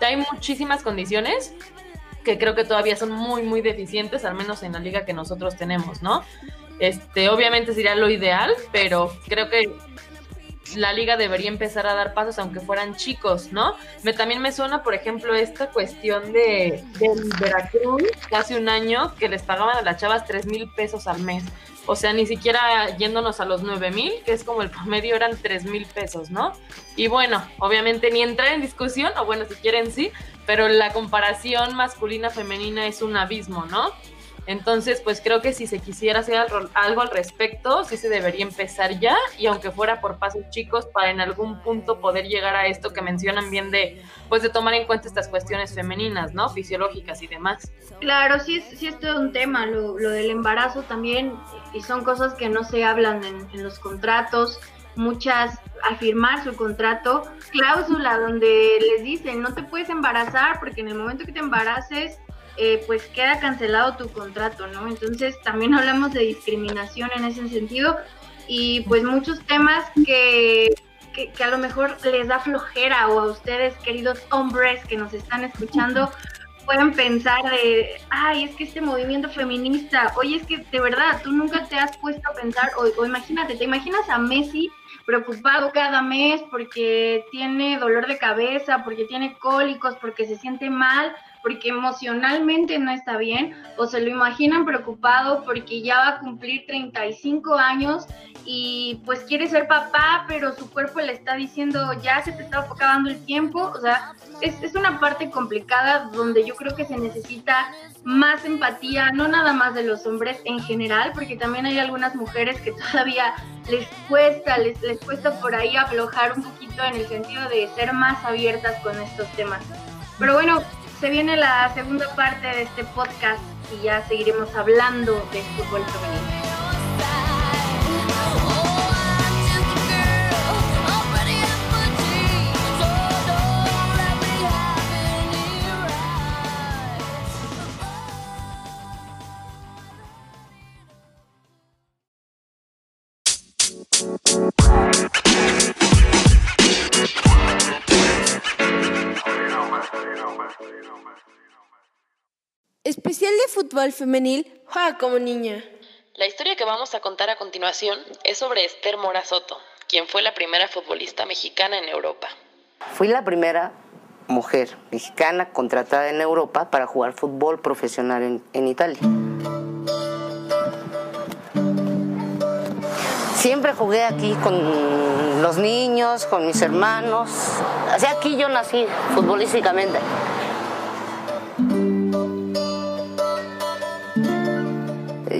[SPEAKER 6] hay muchísimas condiciones que creo que todavía son muy muy deficientes, al menos en la liga que nosotros tenemos, ¿no? Este, obviamente sería lo ideal, pero creo que la liga debería empezar a dar pasos aunque fueran chicos, ¿no? Me, también me suena, por ejemplo, esta cuestión de, de Veracruz, hace un año que les pagaban a las chavas 3 mil pesos al mes. O sea, ni siquiera yéndonos a los 9 mil, que es como el promedio, eran 3 mil pesos, ¿no? Y bueno, obviamente ni entrar en discusión, o bueno, si quieren sí, pero la comparación masculina-femenina es un abismo, ¿no? Entonces, pues creo que si se quisiera hacer algo al respecto, sí se debería empezar ya y aunque fuera por pasos chicos para en algún punto poder llegar a esto que mencionan bien de, pues de tomar en cuenta estas cuestiones femeninas, ¿no? Fisiológicas y demás.
[SPEAKER 10] Claro, sí es, sí es todo un tema, lo, del embarazo también y son cosas que no se hablan en, en los contratos. Muchas al firmar su contrato, cláusula donde les dicen no te puedes embarazar porque en el momento que te embaraces eh, pues queda cancelado tu contrato, ¿no? Entonces también hablamos de discriminación en ese sentido y pues muchos temas que, que, a lo mejor les da flojera o a ustedes, queridos hombres que nos están escuchando, pueden pensar de, ay, es que este movimiento feminista, oye, es que de verdad, tú nunca te has puesto a pensar, o, o imagínate, te imaginas a Messi preocupado cada mes porque tiene dolor de cabeza, porque tiene cólicos, porque se siente mal, porque emocionalmente no está bien o se lo imaginan preocupado porque ya va a cumplir 35 años y pues quiere ser papá, pero su cuerpo le está diciendo ya se te está acabando el tiempo. O sea, es, es una parte complicada donde yo creo que se necesita más empatía, no nada más de los hombres en general, porque también hay algunas mujeres que todavía les cuesta, les, les cuesta por ahí aflojar un poquito en el sentido de ser más abiertas con estos temas. Pero bueno, se viene la segunda parte de este podcast y ya seguiremos hablando de fútbol femenino.
[SPEAKER 13] Fútbol femenil, juega como niña.
[SPEAKER 12] La historia que vamos a contar a continuación es sobre Esther Mora Soto, quien fue la primera futbolista mexicana en Europa.
[SPEAKER 13] Fui la primera mujer mexicana contratada en Europa para jugar fútbol profesional en, en Italia. Siempre jugué aquí con los niños, con mis hermanos. Así aquí yo nací futbolísticamente.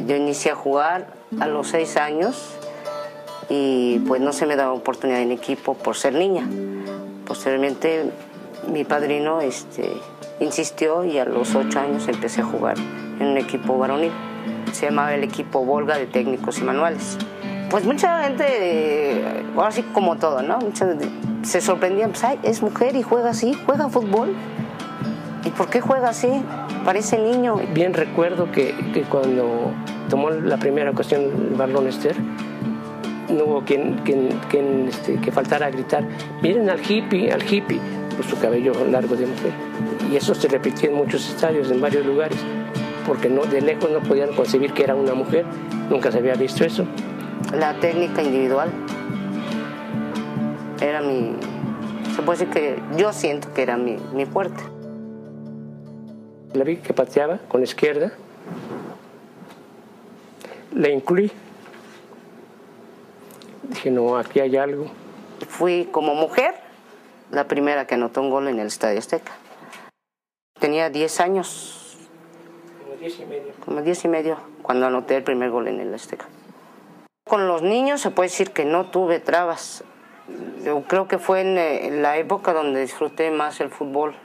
[SPEAKER 13] Yo inicié a jugar a los seis años y pues no se me daba oportunidad en equipo por ser niña. Posteriormente mi padrino este, insistió y a los ocho años empecé a jugar en un equipo varonil. Se llamaba el equipo Volga de técnicos y manuales. Pues mucha gente, ahora sí como todo, ¿no? Mucha se sorprendía, pues, ay, es mujer y juega así, juega fútbol. ¿Y por qué juega así? Parece niño.
[SPEAKER 14] Bien recuerdo que, que cuando tomó la primera ocasión el balón Esther, no hubo quien, quien, quien, este, que faltara a gritar, miren al hippie, al hippie, por su cabello largo de mujer. Y eso se repetía en muchos estadios, en varios lugares, porque no, de lejos no podían concebir que era una mujer, nunca se había visto eso.
[SPEAKER 13] La técnica individual era mi, se puede decir que yo siento que era mi, mi fuerte.
[SPEAKER 14] La vi que pateaba con la izquierda, la incluí. Dije, no, aquí hay algo.
[SPEAKER 13] Fui como mujer la primera que anotó un gol en el Estadio Azteca. Tenía 10 años,
[SPEAKER 14] Como diez y medio.
[SPEAKER 13] como 10 y medio, cuando anoté el primer gol en el Azteca. Con los niños se puede decir que no tuve trabas. Yo creo que fue en, eh, en la época donde disfruté más el fútbol,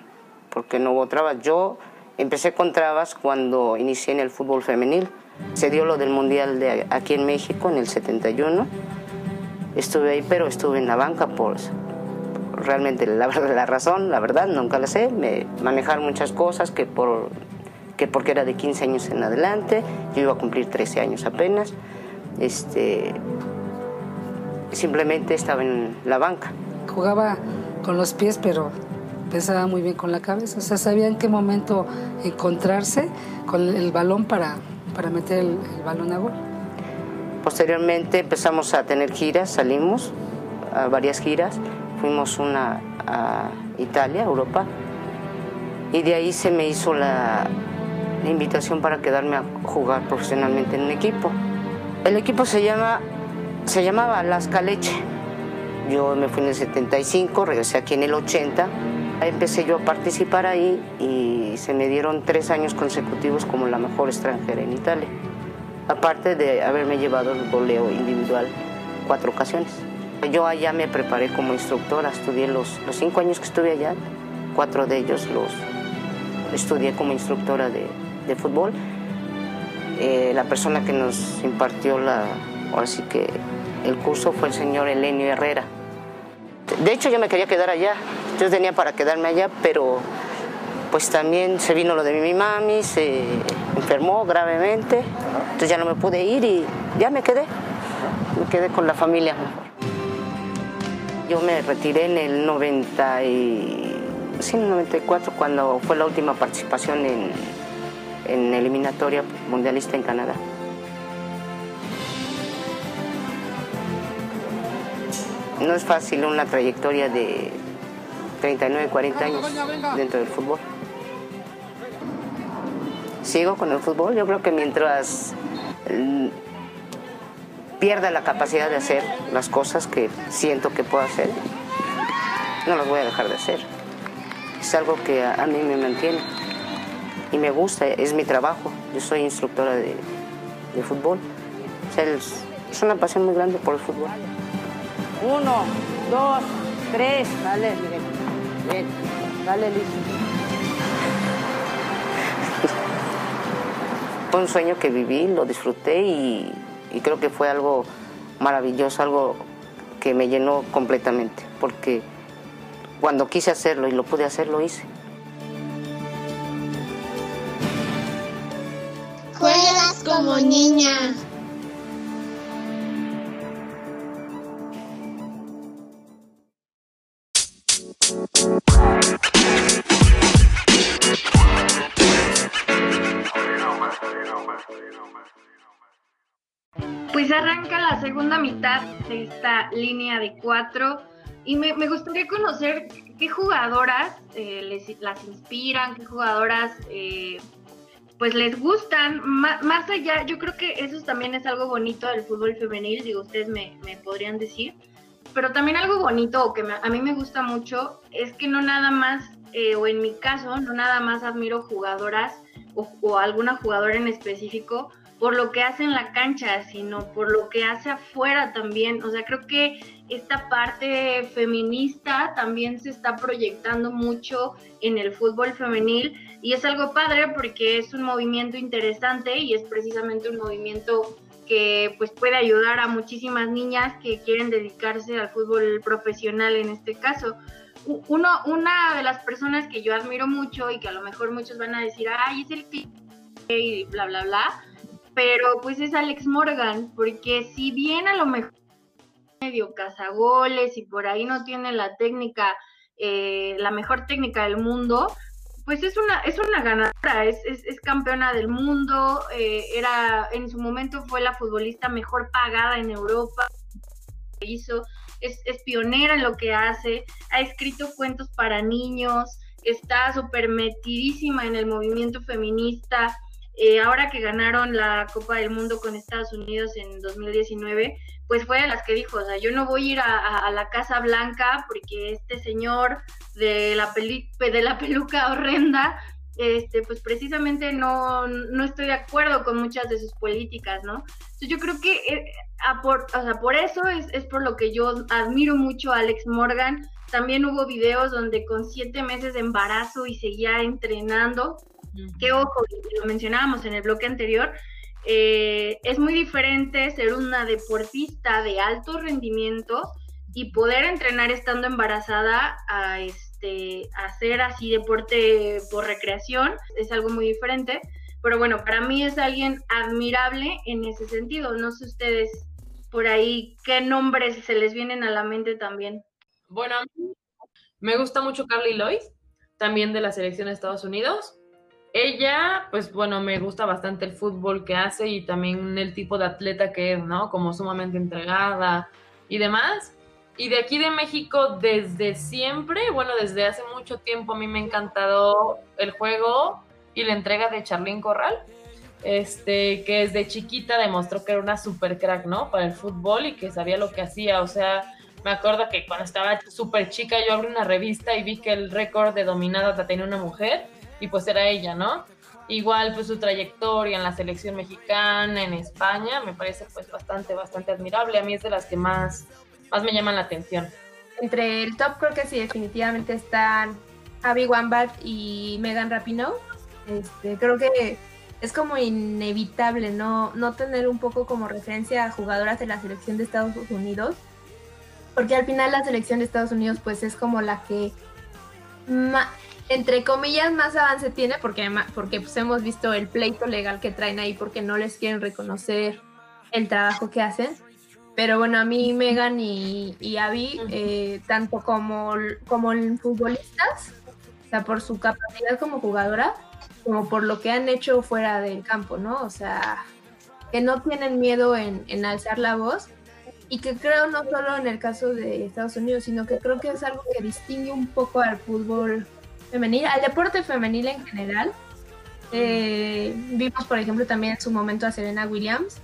[SPEAKER 13] porque no hubo trabas. Yo empecé con trabas cuando inicié en el fútbol femenil. Se dio lo del Mundial de aquí en México en el 71. Estuve ahí, pero estuve en la banca por realmente la, la razón, la verdad, nunca la sé. Me manejaron muchas cosas que, por, que porque era de 15 años en adelante, yo iba a cumplir 13 años apenas. Este, simplemente estaba en la banca.
[SPEAKER 15] Jugaba con los pies, pero pensaba muy bien con la cabeza. O sea, sabía en qué momento encontrarse con el balón para, para meter el, el balón a gol.
[SPEAKER 13] Posteriormente empezamos a tener giras, salimos a varias giras, fuimos una a Italia, Europa, y de ahí se me hizo la, la invitación para quedarme a jugar profesionalmente en un equipo. El equipo se, llama, se llamaba Las Caleche. Yo me fui en el 75, regresé aquí en el 80. Empecé yo a participar ahí y se me dieron tres años consecutivos como la mejor extranjera en Italia aparte de haberme llevado el goleo individual cuatro ocasiones. Yo allá me preparé como instructora, estudié los, cinco años que estuve allá, cuatro de ellos los estudié como instructora de, de fútbol. Eh, la persona que nos impartió la, ahora que el curso fue el señor Elenio Herrera. De hecho yo me quería quedar allá, yo tenía para quedarme allá, pero pues también se vino lo de mi mami, se enfermó gravemente, entonces ya no me pude ir y ya me quedé, me quedé con la familia mejor. Yo me retiré en el 90 y, sí, en el 94 cuando fue la última participación en, en eliminatoria mundialista en Canadá. No es fácil una trayectoria de 39, 40 años dentro del fútbol. Sigo con el fútbol, yo creo que mientras mm, pierda la capacidad de hacer las cosas que siento que puedo hacer, no las voy a dejar de hacer. Es algo que a, a mí me mantiene y me gusta, es mi trabajo. Yo soy instructora de, de fútbol. O sea, es, es una pasión muy grande por el fútbol. Uno, dos, tres, dale, miren. Bien, dale, Liz. Fue un sueño que viví, lo disfruté y, y creo que fue algo maravilloso, algo que me llenó completamente, porque cuando quise hacerlo y lo pude hacer, lo hice.
[SPEAKER 2] Juegas como niña.
[SPEAKER 10] Segunda mitad de esta línea de cuatro y me, me gustaría conocer qué jugadoras eh, les, las inspiran, qué jugadoras eh, pues les gustan. más allá, yo creo que eso también es algo bonito del fútbol femenil, digo, ustedes me, me podrían decir. Pero también algo bonito que a mí me gusta mucho es que no nada más, eh, o en mi caso, no nada más admiro jugadoras o, o alguna jugadora en específico, por lo que hace en la cancha, sino por lo que hace afuera también. O sea, creo que esta parte feminista también se está proyectando mucho en el fútbol femenil y es algo padre porque es un movimiento interesante y es precisamente un movimiento que pues puede ayudar a muchísimas niñas que quieren dedicarse al fútbol profesional en este caso. Uno, una de las personas que yo admiro mucho y que a lo mejor muchos van a decir, ay, es el y bla, bla, bla, pero pues es Alex Morgan, porque si bien a lo mejor medio cazagoles y por ahí no tiene la técnica, eh, la mejor técnica del mundo, pues es una, es una ganadora, es, es, campeona del mundo, eh, era, en su momento fue la futbolista mejor pagada en Europa, hizo, es, es pionera en lo que hace, ha escrito cuentos para niños, está súper metidísima en el movimiento feminista, eh, ahora que ganaron la Copa del Mundo con Estados Unidos en 2019, pues fue de las que dijo, o sea, yo no voy a ir a, la Casa Blanca porque este señor de la, de la peluca horrenda, este, pues precisamente no, no estoy de acuerdo con muchas de sus políticas, ¿no? Entonces yo creo que eh, por, o sea, por eso es, es por lo que yo admiro mucho a Alex Morgan. También hubo videos donde con siete meses de embarazo y seguía entrenando que ojo, lo mencionábamos en el bloque anterior, eh, es muy diferente ser una deportista de alto rendimiento y poder entrenar estando embarazada a este hacer así deporte por recreación es algo muy diferente. Pero bueno para mí es alguien admirable en ese sentido. No sé ustedes por ahí qué nombres se les vienen a la mente también
[SPEAKER 6] bueno me gusta mucho Carly Lloyd también de la selección de Estados Unidos ella, pues bueno, me gusta bastante el fútbol que hace y también el tipo de atleta que es, ¿no? Como sumamente entregada y demás. Y de aquí de México, desde siempre, bueno, desde hace mucho tiempo a mí me ha encantado el juego y la entrega de Charlene Corral, este, que desde chiquita demostró que era una super crack, ¿no? Para el fútbol y que sabía lo que hacía, o sea, me acuerdo que cuando estaba súper chica yo abrí una revista y vi que el récord de dominada la tenía una mujer y pues era ella, ¿no? Igual pues su trayectoria en la selección mexicana, en España, me parece pues bastante, bastante admirable. A mí es de las que más, más me llaman la atención.
[SPEAKER 9] Entre el top creo que sí, definitivamente están Abby Wambach y Megan Rapinoe. Este, creo que es como inevitable no, no tener un poco como referencia a jugadoras de la selección de Estados Unidos, porque al final la selección de Estados Unidos pues es como la que entre comillas, más avance tiene porque, porque pues, hemos visto el pleito legal que traen ahí porque no les quieren reconocer el trabajo que hacen. Pero bueno, a mí Megan y, y Abby, eh, tanto como, como futbolistas, o sea, por su capacidad como jugadora, como por lo que han hecho fuera del campo, ¿no? O sea, que no tienen miedo en, en alzar la voz y que creo no solo en el caso de Estados Unidos, sino que creo que es algo que distingue un poco al fútbol femenil, al deporte femenil en general. Eh, vimos, por ejemplo, también en su momento a Serena Williams,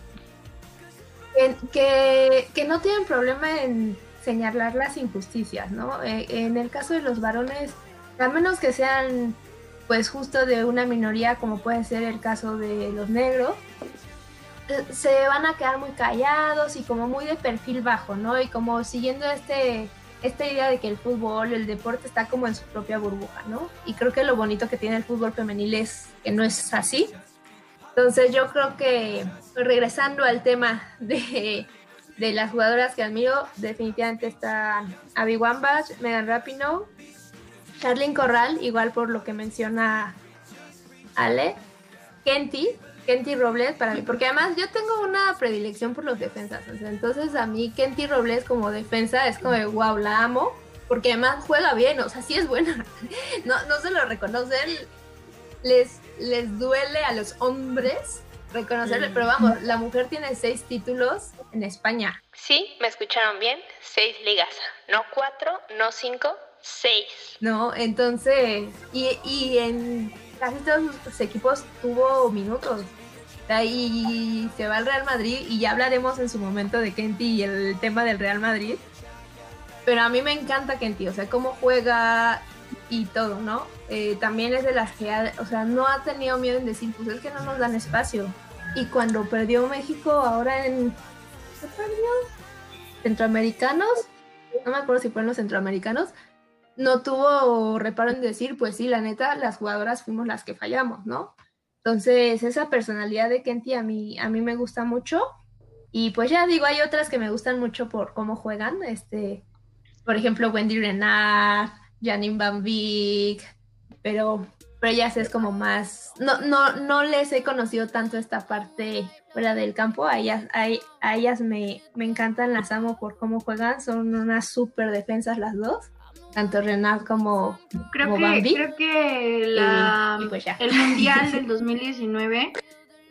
[SPEAKER 9] que, que, no tienen problema en señalar las injusticias, ¿no? Eh, en el caso de los varones, a menos que sean, pues, justo de una minoría, como puede ser el caso de los negros, se van a quedar muy callados y como muy de perfil bajo, ¿no? Y como siguiendo este esta idea de que el fútbol, el deporte está como en su propia burbuja, ¿no? Y creo que lo bonito que tiene el fútbol femenil es que no es así. Entonces yo creo que regresando al tema de, de las jugadoras que admiro, definitivamente están Abby Wambach, Megan Rapinoe, Charlene Corral, igual por lo que menciona Ale, Kenty, Kenty Robles para mí, porque además yo tengo una predilección por los defensas, entonces a mí Kenty Robles como defensa es como de wow, la amo, porque además juega bien, o sea, sí es buena, no, no se lo reconocen, les, les duele a los hombres reconocerle, pero vamos, la mujer tiene seis títulos en España.
[SPEAKER 5] Sí, me escucharon bien, seis ligas, no cuatro, no cinco, seis.
[SPEAKER 9] No, entonces, y, y en casi todos sus equipos tuvo minutos. Y se va al Real Madrid y ya hablaremos en su momento de Kenty y el tema del Real Madrid. Pero a mí me encanta Kenty, o sea, cómo juega y todo, ¿no? Eh, también es de las que, o sea, no ha tenido miedo en decir, pues es que no nos dan espacio. Y cuando perdió México ahora en... ¿Qué perdió? Centroamericanos, no me acuerdo si fueron los centroamericanos, no tuvo reparo en decir, pues sí, la neta, las jugadoras fuimos las que fallamos, ¿no? Entonces, esa personalidad de Kenty a mí, a mí me gusta mucho. Y pues ya digo, hay otras que me gustan mucho por cómo juegan. Este, por ejemplo, Wendy Renard, Janine Van Beek, pero, pero ellas es como más, no, no, no les he conocido tanto esta parte fuera del campo. A ellas, a, a ellas me, me encantan, las amo por cómo juegan. Son unas súper defensas las dos tanto Renat como,
[SPEAKER 10] creo que, Creo que la, pues el Mundial del 2019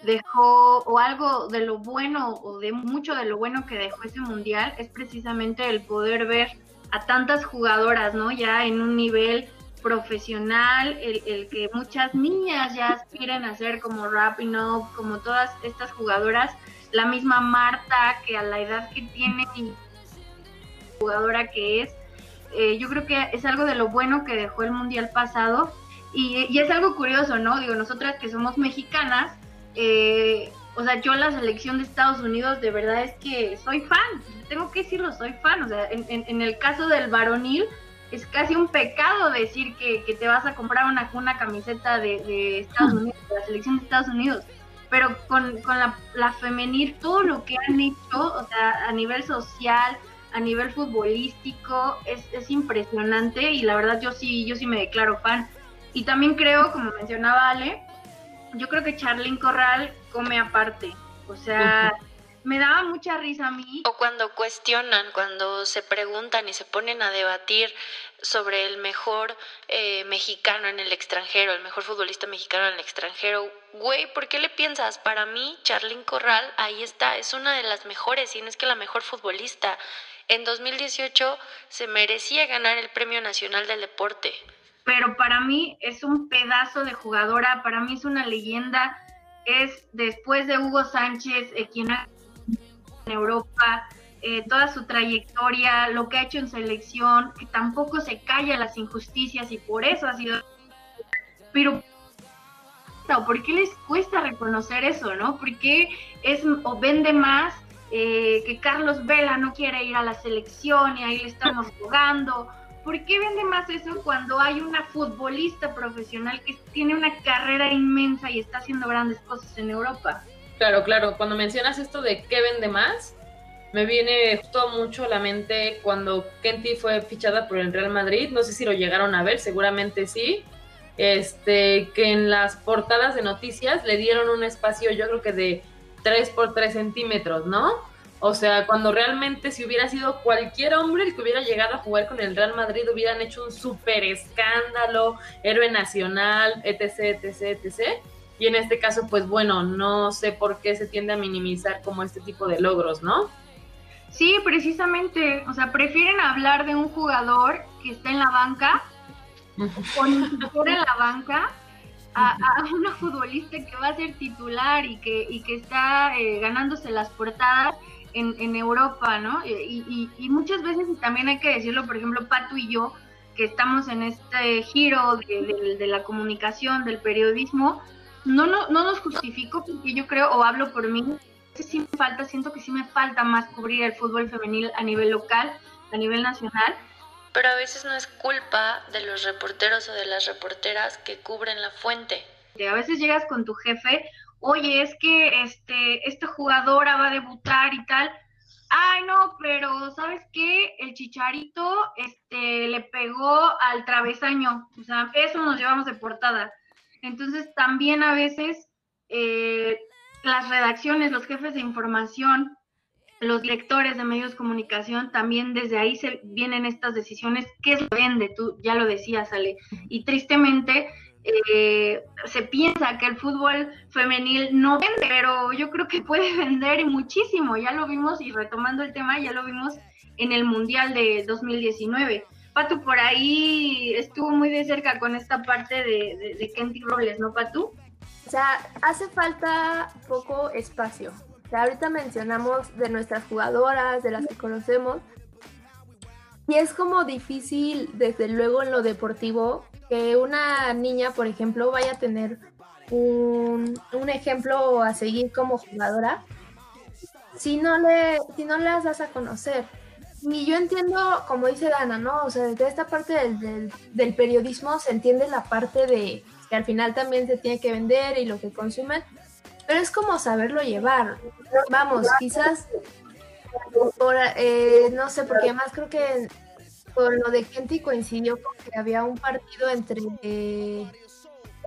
[SPEAKER 10] dejó, o algo de lo bueno, o de mucho de lo bueno que dejó ese Mundial, es precisamente el poder ver a tantas jugadoras, ¿no? Ya en un nivel profesional, el, el que muchas niñas ya aspiran a ser como Rapinoe, como todas estas jugadoras, la misma Marta, que a la edad que tiene, jugadora que es, eh, yo creo que es algo de lo bueno que dejó el Mundial pasado. Y, es algo curioso, ¿no? Digo, nosotras que somos mexicanas, eh, o sea, yo la selección de Estados Unidos de verdad es que soy fan, tengo que decirlo, soy fan, o sea, en, el caso del varonil es casi un pecado decir que, te vas a comprar una, una camiseta de, Estados Unidos, de la selección de Estados Unidos. Pero con, la, la, femenil, todo lo que han hecho, o sea, a nivel social, a nivel futbolístico es, es, impresionante y la verdad yo sí, yo sí me declaro fan. Y también creo, como mencionaba Ale, yo creo que Charlene Corral come aparte. O sea, me daba mucha risa a mí.
[SPEAKER 5] O cuando cuestionan, cuando se preguntan y se ponen a debatir sobre el mejor eh, mexicano en el extranjero, el mejor futbolista mexicano en el extranjero. Güey, ¿por qué le piensas? Para mí, Charlene Corral, ahí está, es una de las mejores, y no es que la mejor futbolista. En 2018 se merecía ganar el Premio Nacional del Deporte.
[SPEAKER 10] Pero para mí es un pedazo de jugadora, para mí es una leyenda, es después de Hugo Sánchez, eh, quien ha en Europa, eh, toda su trayectoria, lo que ha hecho en selección, que tampoco se calla las injusticias y por eso ha sido... Pero ¿por qué les cuesta reconocer eso, no? ¿Por qué es o vende más eh, que Carlos Vela no quiere ir a la selección y ahí le estamos jugando. ¿Por qué vende más eso cuando hay una futbolista profesional que tiene una carrera inmensa y está haciendo grandes cosas en Europa?
[SPEAKER 6] Claro, claro. Cuando mencionas esto de qué vende más, me viene justo mucho a la mente cuando Kenty fue fichada por el Real Madrid. No sé si lo llegaron a ver, seguramente sí. Este, que en las portadas de noticias le dieron un espacio, yo creo que de 3 por 3 centímetros, ¿no? O sea, cuando realmente si hubiera sido cualquier hombre el que hubiera llegado a jugar con el Real Madrid, hubieran hecho un súper escándalo, héroe nacional, etc, etc, etc. Y en este caso, pues bueno, no sé por qué se tiende a minimizar como este tipo de logros, ¿no?
[SPEAKER 10] Sí, precisamente, o sea, prefieren hablar de un jugador que está en la banca, o ni siquiera en la banca, a, una futbolista que va a ser titular y que, y que está eh, ganándose las portadas en, en Europa, ¿no? Y, y, muchas veces, y también hay que decirlo, por ejemplo, Pato y yo, que estamos en este giro de, la comunicación, del periodismo, no, no, no nos justifico porque yo creo, o hablo por mí, sí me falta, siento que sí me falta más cubrir el fútbol femenil a nivel local, a nivel nacional,
[SPEAKER 5] pero a veces no es culpa de los reporteros o de las reporteras que cubren la fuente.
[SPEAKER 10] A veces llegas con tu jefe, oye, es que este, esta jugadora va a debutar y tal. Ay, no, pero ¿sabes qué? El chicharito este, le pegó al travesaño. O sea, eso nos llevamos de portada. Entonces, también a veces eh, las redacciones, los jefes de información, los directores de medios de comunicación, también desde ahí se vienen estas decisiones, ¿qué lo vende? Tú ya lo decías, Ale. Y tristemente, eh, se piensa que el fútbol femenil no vende, pero yo creo que puede vender muchísimo. Ya lo vimos y retomando el tema, ya lo vimos en el Mundial de 2019. Patu por ahí estuvo muy de cerca con esta parte de, de, de Kenty Robles, ¿no, Patu?
[SPEAKER 9] O sea, hace falta poco espacio. Ahorita mencionamos de nuestras jugadoras, de las que conocemos. Y es como difícil, desde luego, en lo deportivo, que una niña, por ejemplo, vaya a tener un, un ejemplo a seguir como jugadora si no le si no las das a conocer y yo entiendo como dice Dana no o sea desde esta parte del, del, del, periodismo se entiende la parte de que al final también se tiene que vender y lo que consumen pero es como saberlo llevar vamos quizás por, eh, no sé porque además creo que con lo de Kenty coincidió con que había un partido entre eh,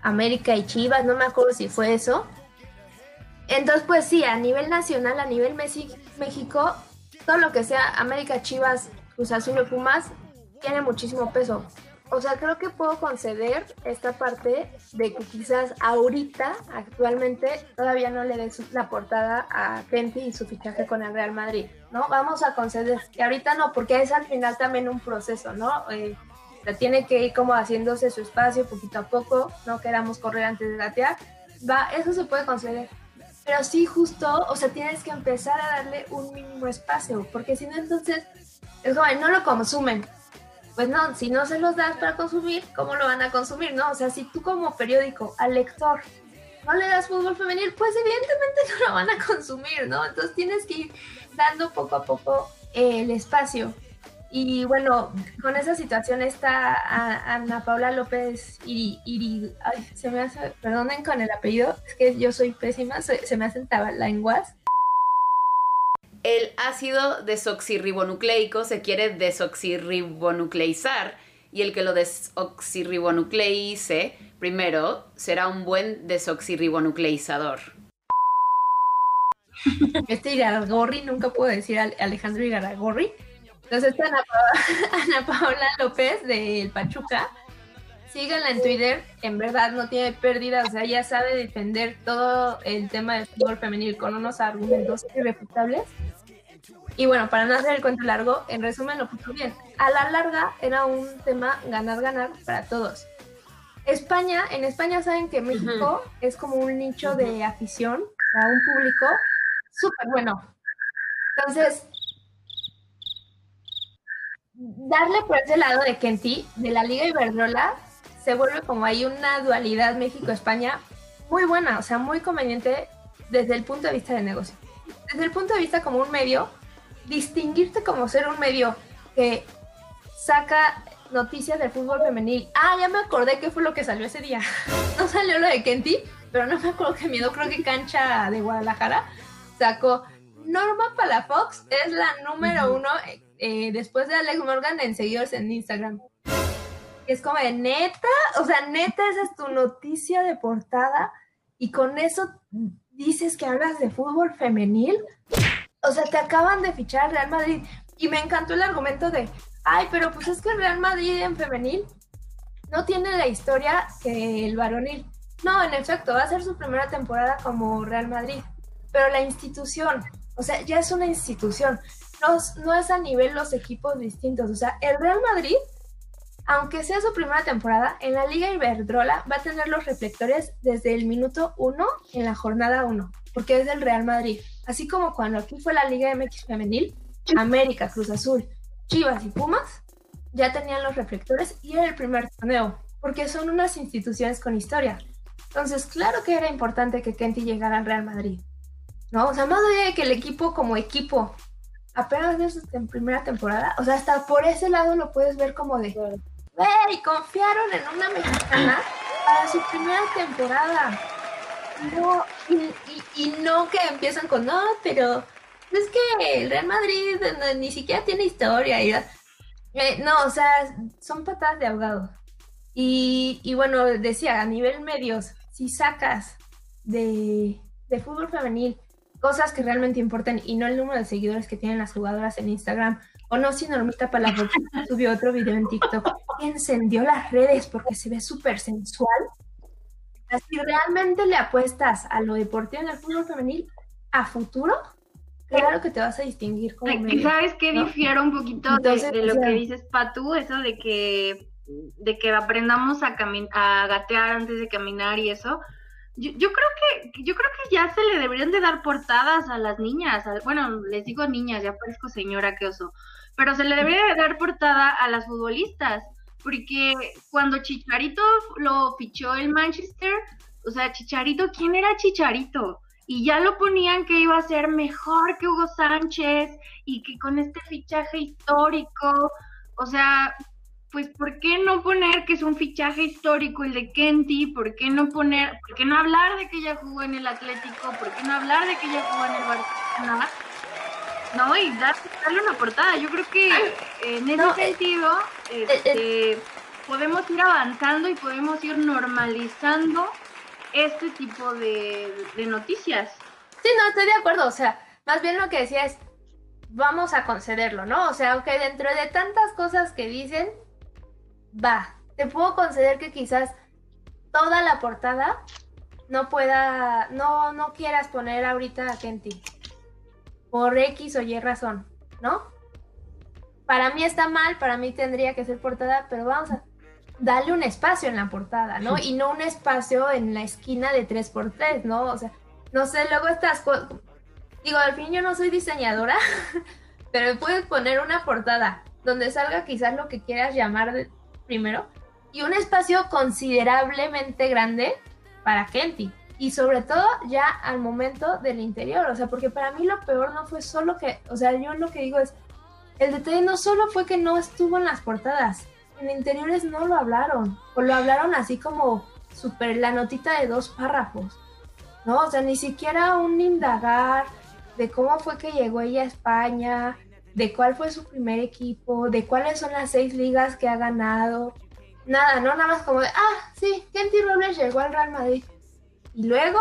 [SPEAKER 9] América y Chivas, no me acuerdo si fue eso. Entonces, pues sí, a nivel nacional, a nivel México, todo lo que sea América, Chivas, Cruz Azul y Pumas, tiene muchísimo peso. O sea, creo que puedo conceder esta parte de que quizás ahorita, actualmente, todavía no le des la portada a Kenty y su fichaje con el Real Madrid, ¿no? Vamos a conceder que ahorita no, porque es al final también un proceso, ¿no? Eh, tiene que ir como haciéndose su espacio poquito a poco, no queramos correr antes de gatear, va, eso se puede conceder. Pero sí, justo, o sea, tienes que empezar a darle un mínimo espacio, porque si no, entonces, es como, no lo consumen, pues no, si no se los das para consumir, ¿cómo lo van a consumir? No, o sea, si tú como periódico al lector no le das fútbol femenil, pues evidentemente no lo van a consumir, ¿no? Entonces tienes que ir dando poco a poco el espacio. Y bueno, con esa situación está Ana Paula López Iri, Iri ay, se me hace, perdonen con el apellido, es que yo soy pésima, se, me hacen lenguas
[SPEAKER 16] el ácido desoxirribonucleico se quiere desoxirribonucleizar y el que lo desoxirribonucleice primero será un buen desoxirribonucleizador.
[SPEAKER 9] Este Iraragorri, nunca puedo decir Alejandro Iraragorri. Entonces, esta Ana, Paola, Ana Paola López del Pachuca, síganla en Twitter, en verdad no tiene pérdida, o sea, ya sabe defender todo el tema del fútbol femenil con unos argumentos irrefutables. Y bueno, para no hacer el cuento largo, en resumen lo puso bien. A la larga era un tema ganar-ganar para todos. España, en España saben que México es como un nicho de afición, a un público súper bueno. Entonces, darle por ese lado de Kenty, de la Liga Iberdrola, se vuelve como ahí una dualidad México-España muy buena, o sea, muy conveniente desde el punto de vista de negocio. Desde el punto de vista como un medio, distinguirte como ser un medio que saca noticias del fútbol femenil. Ah, ya me acordé qué fue lo que salió ese día. No salió lo de Kenty, pero no me acuerdo qué miedo. Creo que Cancha de Guadalajara sacó Norma Palafox es la número uno eh, después de Alex Morgan en seguidores en Instagram. Es como de neta, o sea, neta, esa es tu noticia de portada y con eso dices que hablas de fútbol femenil o sea, te acaban de fichar Real Madrid. Y me encantó el argumento de, ay, pero pues es que el Real Madrid en femenil no tiene la historia que el varonil. No, en efecto, va a ser su primera temporada como Real Madrid. Pero la institución, o sea, ya es una institución. No, no es a nivel los equipos distintos. O sea, el Real Madrid, aunque sea su primera temporada, en la Liga Iberdrola va a tener los reflectores desde el minuto 1 en la jornada 1, porque es del Real Madrid. Así como cuando aquí fue la Liga MX femenil, América, Cruz Azul, Chivas y Pumas ya tenían los reflectores y era el primer torneo, porque son unas instituciones con historia. Entonces, claro que era importante que Kenty llegara al Real Madrid. ¿No? O sea, más allá de que el equipo como equipo apenas es en primera temporada, o sea, hasta por ese lado lo puedes ver como de, ¡Wey! Confiaron en una mexicana para su primera temporada. No, y, no que empiezan con, no, pero es que el Real Madrid ni siquiera tiene historia. Y, eh, no, o sea, son patadas de ahogado. Y, y, bueno, decía, a nivel medios, si sacas de, de fútbol femenil cosas que realmente importan y no el número de seguidores que tienen las jugadoras en Instagram, o no si Normita Palafox subió otro video en TikTok que encendió las redes porque se ve súper sensual, si realmente le apuestas a lo deportivo en el fútbol femenil a futuro, claro que te vas a distinguir como
[SPEAKER 10] ¿Y sabes qué difiero un poquito de, lo que dices, Patu? Eso de que de que aprendamos a a gatear antes de caminar y eso. Yo, yo, creo que yo creo que ya se le deberían de dar portadas a las niñas. bueno, les digo niñas, ya parezco señora que oso. Pero se le debería de dar portada a las futbolistas. Porque cuando Chicharito lo fichó el Manchester, o sea, Chicharito, ¿quién era Chicharito? Y ya lo ponían que iba a ser mejor que Hugo Sánchez y que con este fichaje histórico, o sea, pues ¿por qué no poner que es un fichaje histórico el de Kenty? ¿Por qué no poner, por qué no hablar de que ella jugó en el Atlético? ¿Por qué no hablar de que ella jugó en el Barcelona? No, y darle una portada. Yo creo que en ese sentido este, podemos ir avanzando y podemos ir normalizando este tipo de, de noticias.
[SPEAKER 9] Sí, no, estoy de acuerdo. O sea, más bien lo que decía es, vamos a concederlo, ¿no? O sea, aunque dentro de tantas cosas que dicen, va, te puedo conceder que quizás toda la portada no pueda, no, no quieras poner ahorita a Kenty. Por X o Y razón, ¿no? Para mí está mal, para mí tendría que ser portada, pero vamos a darle un espacio en la portada, ¿no? Y no un espacio en la esquina de 3x3, ¿no? O sea, no sé, luego estas Digo, al fin yo no soy diseñadora, pero puedes poner una portada donde salga quizás lo que quieras llamar de, primero, y un espacio considerablemente grande para Kenty. Y sobre todo ya al momento del interior, o sea, porque para mí lo peor no fue solo que, o sea, yo lo que digo es, el detalle no solo fue que no estuvo en las portadas, en interiores no lo hablaron, o lo hablaron así como super la notita de dos párrafos, ¿no? O sea, ni siquiera un indagar de cómo fue que llegó ella a España, de cuál fue su primer equipo, de cuáles son las seis ligas que ha ganado. Nada, ¿no? Nada más como de, ah, sí, Kenty Robles llegó al Real Madrid. Y luego,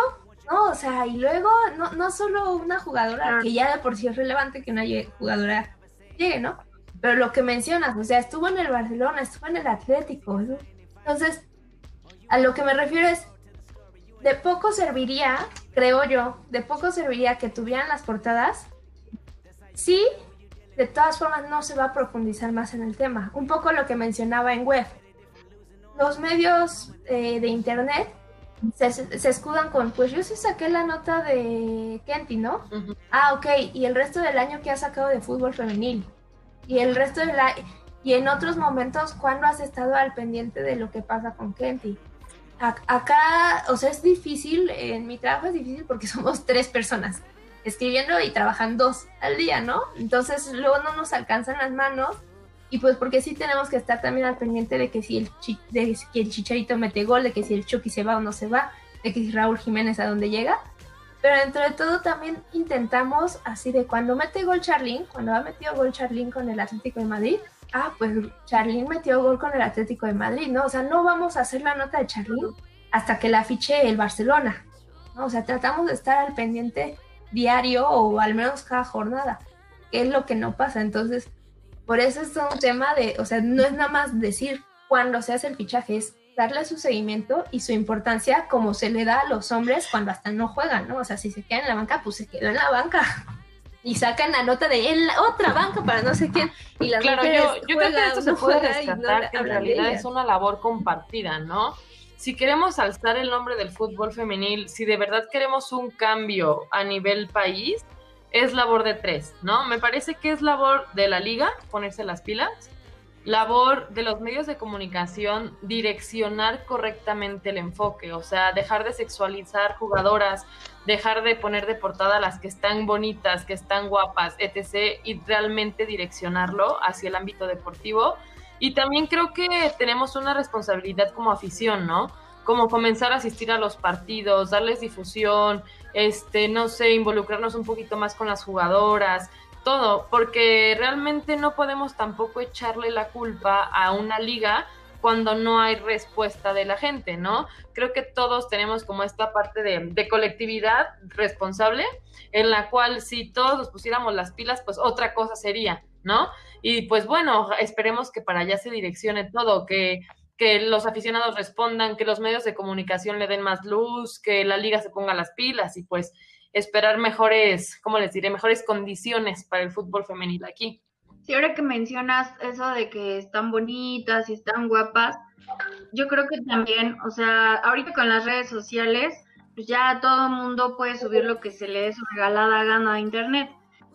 [SPEAKER 9] no, o sea, y luego, no, no solo una jugadora, que ya de por sí es relevante que una jugadora llegue, ¿no? Pero lo que mencionas, o sea, estuvo en el Barcelona, estuvo en el Atlético. Entonces, a lo que me refiero es, de poco serviría, creo yo, de poco serviría que tuvieran las portadas. Sí, de todas formas no se va a profundizar más en el tema. Un poco lo que mencionaba en web. Los medios eh, de internet se, escudan con, pues yo sí saqué la nota de Kenty, ¿no? Ah, ok, y el resto del año que ha sacado de fútbol femenil. Y el resto de la... Y en otros momentos, ¿cuándo has estado al pendiente de lo que pasa con Kenty? Acá, o sea, es difícil, en mi trabajo es difícil porque somos tres personas escribiendo y trabajando dos al día, ¿no? Entonces luego no nos alcanzan las manos y pues porque sí tenemos que estar también al pendiente de que si el, Chicharito mete gol, de que si el Chucky se va o no se va, de que si Raúl Jiménez a dónde llega. Pero dentro de todo también intentamos así de cuando mete gol Charlín, cuando ha metido gol Charlín con el Atlético de Madrid, ah, pues Charlín metió gol con el Atlético de Madrid, ¿no? O sea, no vamos a hacer la nota de Charlín hasta que la fiche el Barcelona, ¿no? O sea, tratamos de estar al pendiente diario o al menos cada jornada, que es lo que no pasa. Entonces, por eso es un tema de, o sea, no es nada más decir cuando se hace el fichaje, es darle su seguimiento y su importancia como se le da a los hombres cuando hasta no juegan, ¿no? O sea, si se queda en la banca, pues se quedó en la banca. Y sacan la nota de en la otra banca para no sé quién. Y las
[SPEAKER 6] claro, yo, yo creo que esto se puede rescatar que en realidad es una labor compartida, ¿no? si queremos alzar el nombre del fútbol femenil, si de verdad queremos un cambio a nivel país, es labor de tres, ¿no? Me parece que es labor de la liga ponerse las pilas, labor de los medios de comunicación direccionar correctamente el enfoque, o sea, dejar de sexualizar jugadoras, dejar de poner de portada las que están bonitas, que están guapas, etc., y realmente direccionarlo hacia el ámbito deportivo y también creo que tenemos una responsabilidad como afición, ¿no? Como comenzar a asistir a los partidos, darles difusión, este, no sé, involucrarnos un poquito más con las jugadoras, todo, porque realmente no podemos tampoco echarle la culpa a una liga cuando no hay respuesta de la gente, ¿no? Creo que todos tenemos como esta parte de, de, colectividad responsable, en la cual si todos nos pusiéramos las pilas, pues otra cosa sería, ¿no? Y pues bueno, esperemos que para allá se direccione todo, que que los aficionados respondan, que los medios de comunicación le den más luz, que la liga se ponga las pilas y pues esperar mejores, ¿cómo les diré? Mejores condiciones para el fútbol femenil aquí.
[SPEAKER 10] Sí, ahora que mencionas eso de que están bonitas y están guapas, yo creo que también, o sea, ahorita con las redes sociales, pues ya todo mundo puede subir lo que se le dé su regalada gana a internet.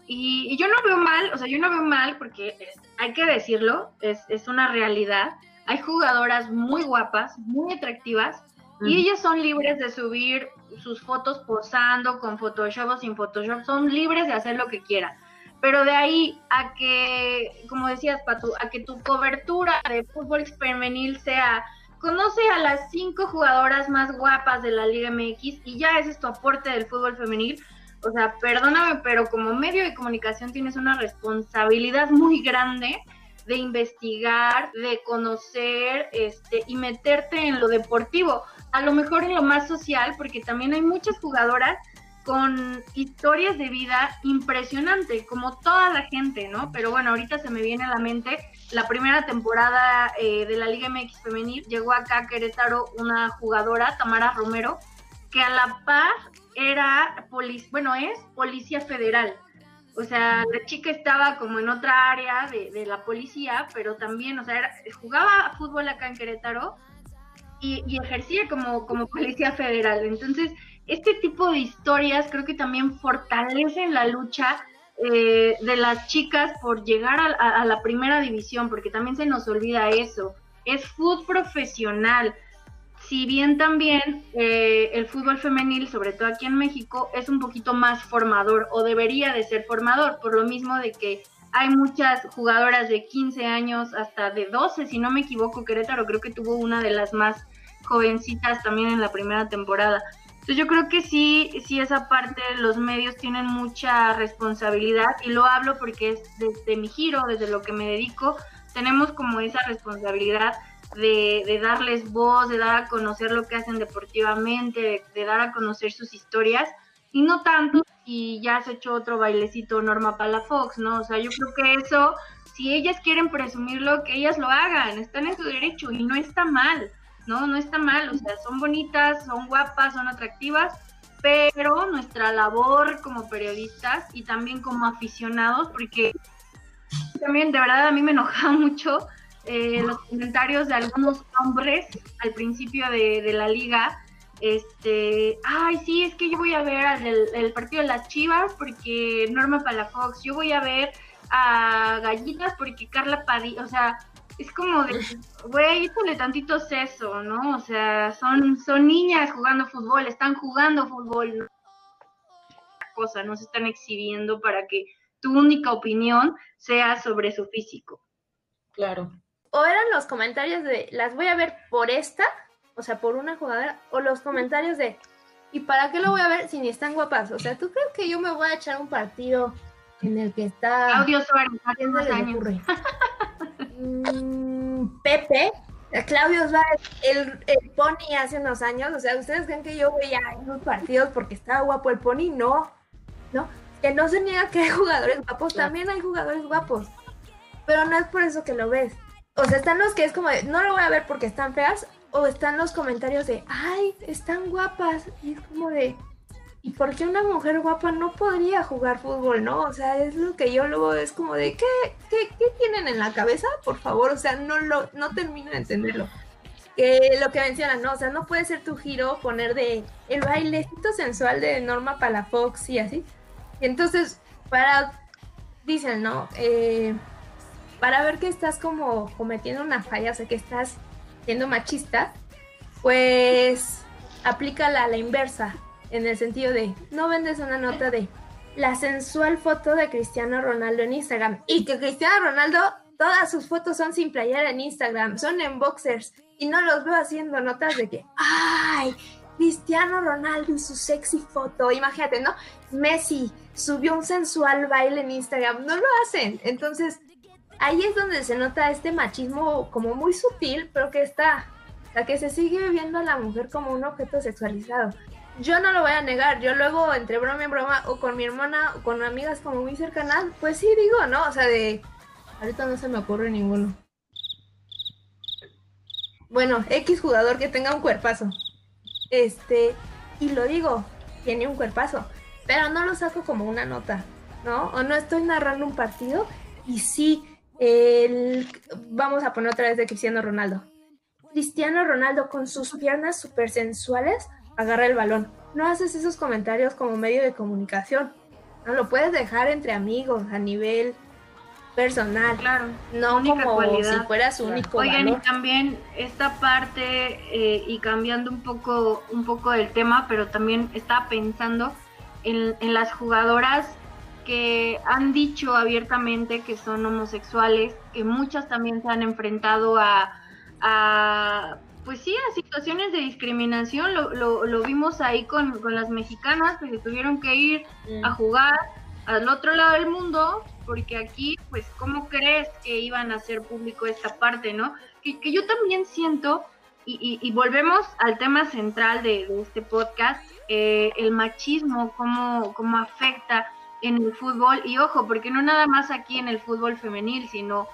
[SPEAKER 10] Y, y, yo no veo mal, o sea, yo no veo mal porque hay que decirlo, es, es una realidad hay jugadoras muy guapas, muy atractivas, y ellas son libres de subir sus fotos posando con Photoshop o sin Photoshop, son libres de hacer lo que quieran. Pero de ahí a que, como decías, Patu, a que tu cobertura de fútbol femenil sea conoce a las cinco jugadoras más guapas de la Liga MX y ya ese es tu aporte del fútbol femenil. O sea, perdóname, pero como medio de comunicación tienes una responsabilidad muy grande de investigar, de conocer este, y meterte en lo deportivo, a lo mejor en lo más social, porque también hay muchas jugadoras con historias de vida impresionante, como toda la gente, ¿no? Pero bueno, ahorita se me viene a la mente la primera temporada eh, de la Liga MX Femenil, llegó acá a Querétaro una jugadora, Tamara Romero, que a la par era, bueno, es policía federal. O sea, la chica estaba como en otra área de, la policía, pero también, o sea, jugaba fútbol acá en Querétaro y, ejercía como, como policía federal. Entonces, este tipo de historias creo que también fortalecen la lucha eh, de las chicas por llegar a, la primera división, porque también se nos olvida eso. Es fútbol profesional si bien también eh, el fútbol femenil, sobre todo aquí en México, es un poquito más formador o debería de ser formador, por lo mismo de que hay muchas jugadoras de 15 años hasta de 12, si no me equivoco, Querétaro creo que tuvo una de las más jovencitas también en la primera temporada. Entonces yo creo que sí, sí esa parte los medios tienen mucha responsabilidad y lo hablo porque es desde mi giro, desde lo que me dedico, tenemos como esa responsabilidad de, darles voz, de dar a conocer lo que hacen deportivamente, de, dar a conocer sus historias, y no tanto si ya se hecho otro bailecito Norma Palafox, ¿no? O sea, yo creo que eso, si ellas quieren presumirlo, que ellas lo hagan, están en su derecho y no está mal, ¿no? No está mal, o sea, son bonitas, son guapas, son atractivas, pero nuestra labor como periodistas y también como aficionados, porque también de verdad a mí me enoja mucho eh, los comentarios de algunos hombres al principio de, la liga. Este, ay, sí, es que yo voy a ver el, partido de las Chivas porque Norma Palafox, yo voy a ver a Gallinas porque Carla Padilla, o sea, es como de, güey, échale tantito seso, ¿no? O sea, son, son niñas jugando fútbol, están jugando fútbol, ¿no? cosa, no se están exhibiendo para que tu única opinión sea sobre su físico.
[SPEAKER 6] Claro
[SPEAKER 9] o eran los comentarios de las voy a ver por esta, o sea, por una jugadora, o los comentarios de ¿y para qué lo voy a ver si ni están guapas? O sea, ¿tú crees que yo me voy a echar un partido en el que está
[SPEAKER 10] Claudio Suárez.
[SPEAKER 9] Mm, Pepe, Claudio Suárez, el, el, Pony hace unos años, o sea, ¿ustedes creen que yo veía unos partidos porque estaba guapo el Pony? No, no, que no se niega que hay jugadores guapos, también hay jugadores guapos, pero no es por eso que lo ves. O sea, están los que es como de, no lo voy a ver porque están feas, o están los comentarios de, ay, están guapas. Y es como de, ¿y por qué una mujer guapa no podría jugar fútbol, no? O sea, es lo que yo luego es como de, ¿qué, qué, qué tienen en la cabeza? Por favor, o sea, no, lo, no termino de entenderlo. Que lo que mencionan, ¿no? O sea, no puede ser tu giro poner de el bailecito sensual de Norma Palafox y así. Entonces, para, dicen, ¿no? Eh, para ver que estás como cometiendo una falla, o sea, que estás siendo machista, pues aplícala a la inversa, en el sentido de, no vendes una nota de la sensual foto de Cristiano Ronaldo en Instagram y que Cristiano Ronaldo, todas sus fotos son sin playera en Instagram, son en boxers y no los veo haciendo notas de que, ay, Cristiano Ronaldo y su sexy foto, imagínate, ¿no? Messi subió un sensual baile en Instagram, no lo hacen, entonces ahí es donde se nota este machismo como muy sutil, pero que está, o sea, que se sigue viendo a la mujer como un objeto sexualizado. Yo no lo voy a negar, yo luego entre broma y broma o con mi hermana o con amigas como muy cercanas, pues sí digo, ¿no? O sea, de ahorita no se me ocurre ninguno. bueno, X jugador que tenga un cuerpazo. Este, y lo digo, tiene un cuerpazo, pero no lo saco como una nota, ¿no? O no estoy narrando un partido y sí, el, vamos a poner otra vez de Cristiano Ronaldo. Cristiano Ronaldo con sus piernas súper sensuales agarra el balón. No haces esos comentarios como medio de comunicación. No lo puedes dejar entre amigos a nivel personal.
[SPEAKER 10] Claro.
[SPEAKER 9] No
[SPEAKER 10] única
[SPEAKER 9] como
[SPEAKER 10] cualidad.
[SPEAKER 9] si fuera su único
[SPEAKER 10] Oigan,
[SPEAKER 9] valor.
[SPEAKER 10] y también esta parte, eh, y cambiando un poco, un poco del tema, pero también estaba pensando en, en las jugadoras que han dicho abiertamente que son homosexuales, que muchas también se han enfrentado a, a pues sí, a situaciones de discriminación. Lo, lo, lo vimos ahí con, con las mexicanas que se tuvieron que ir a jugar al otro lado del mundo, porque aquí, pues, ¿cómo crees que iban a hacer público esta parte, no? Que, que yo también siento, y, y- y volvemos al tema central de, de este podcast, eh, el machismo, cómo, cómo afecta en el fútbol, y ojo, porque no nada más aquí en el fútbol femenil, sino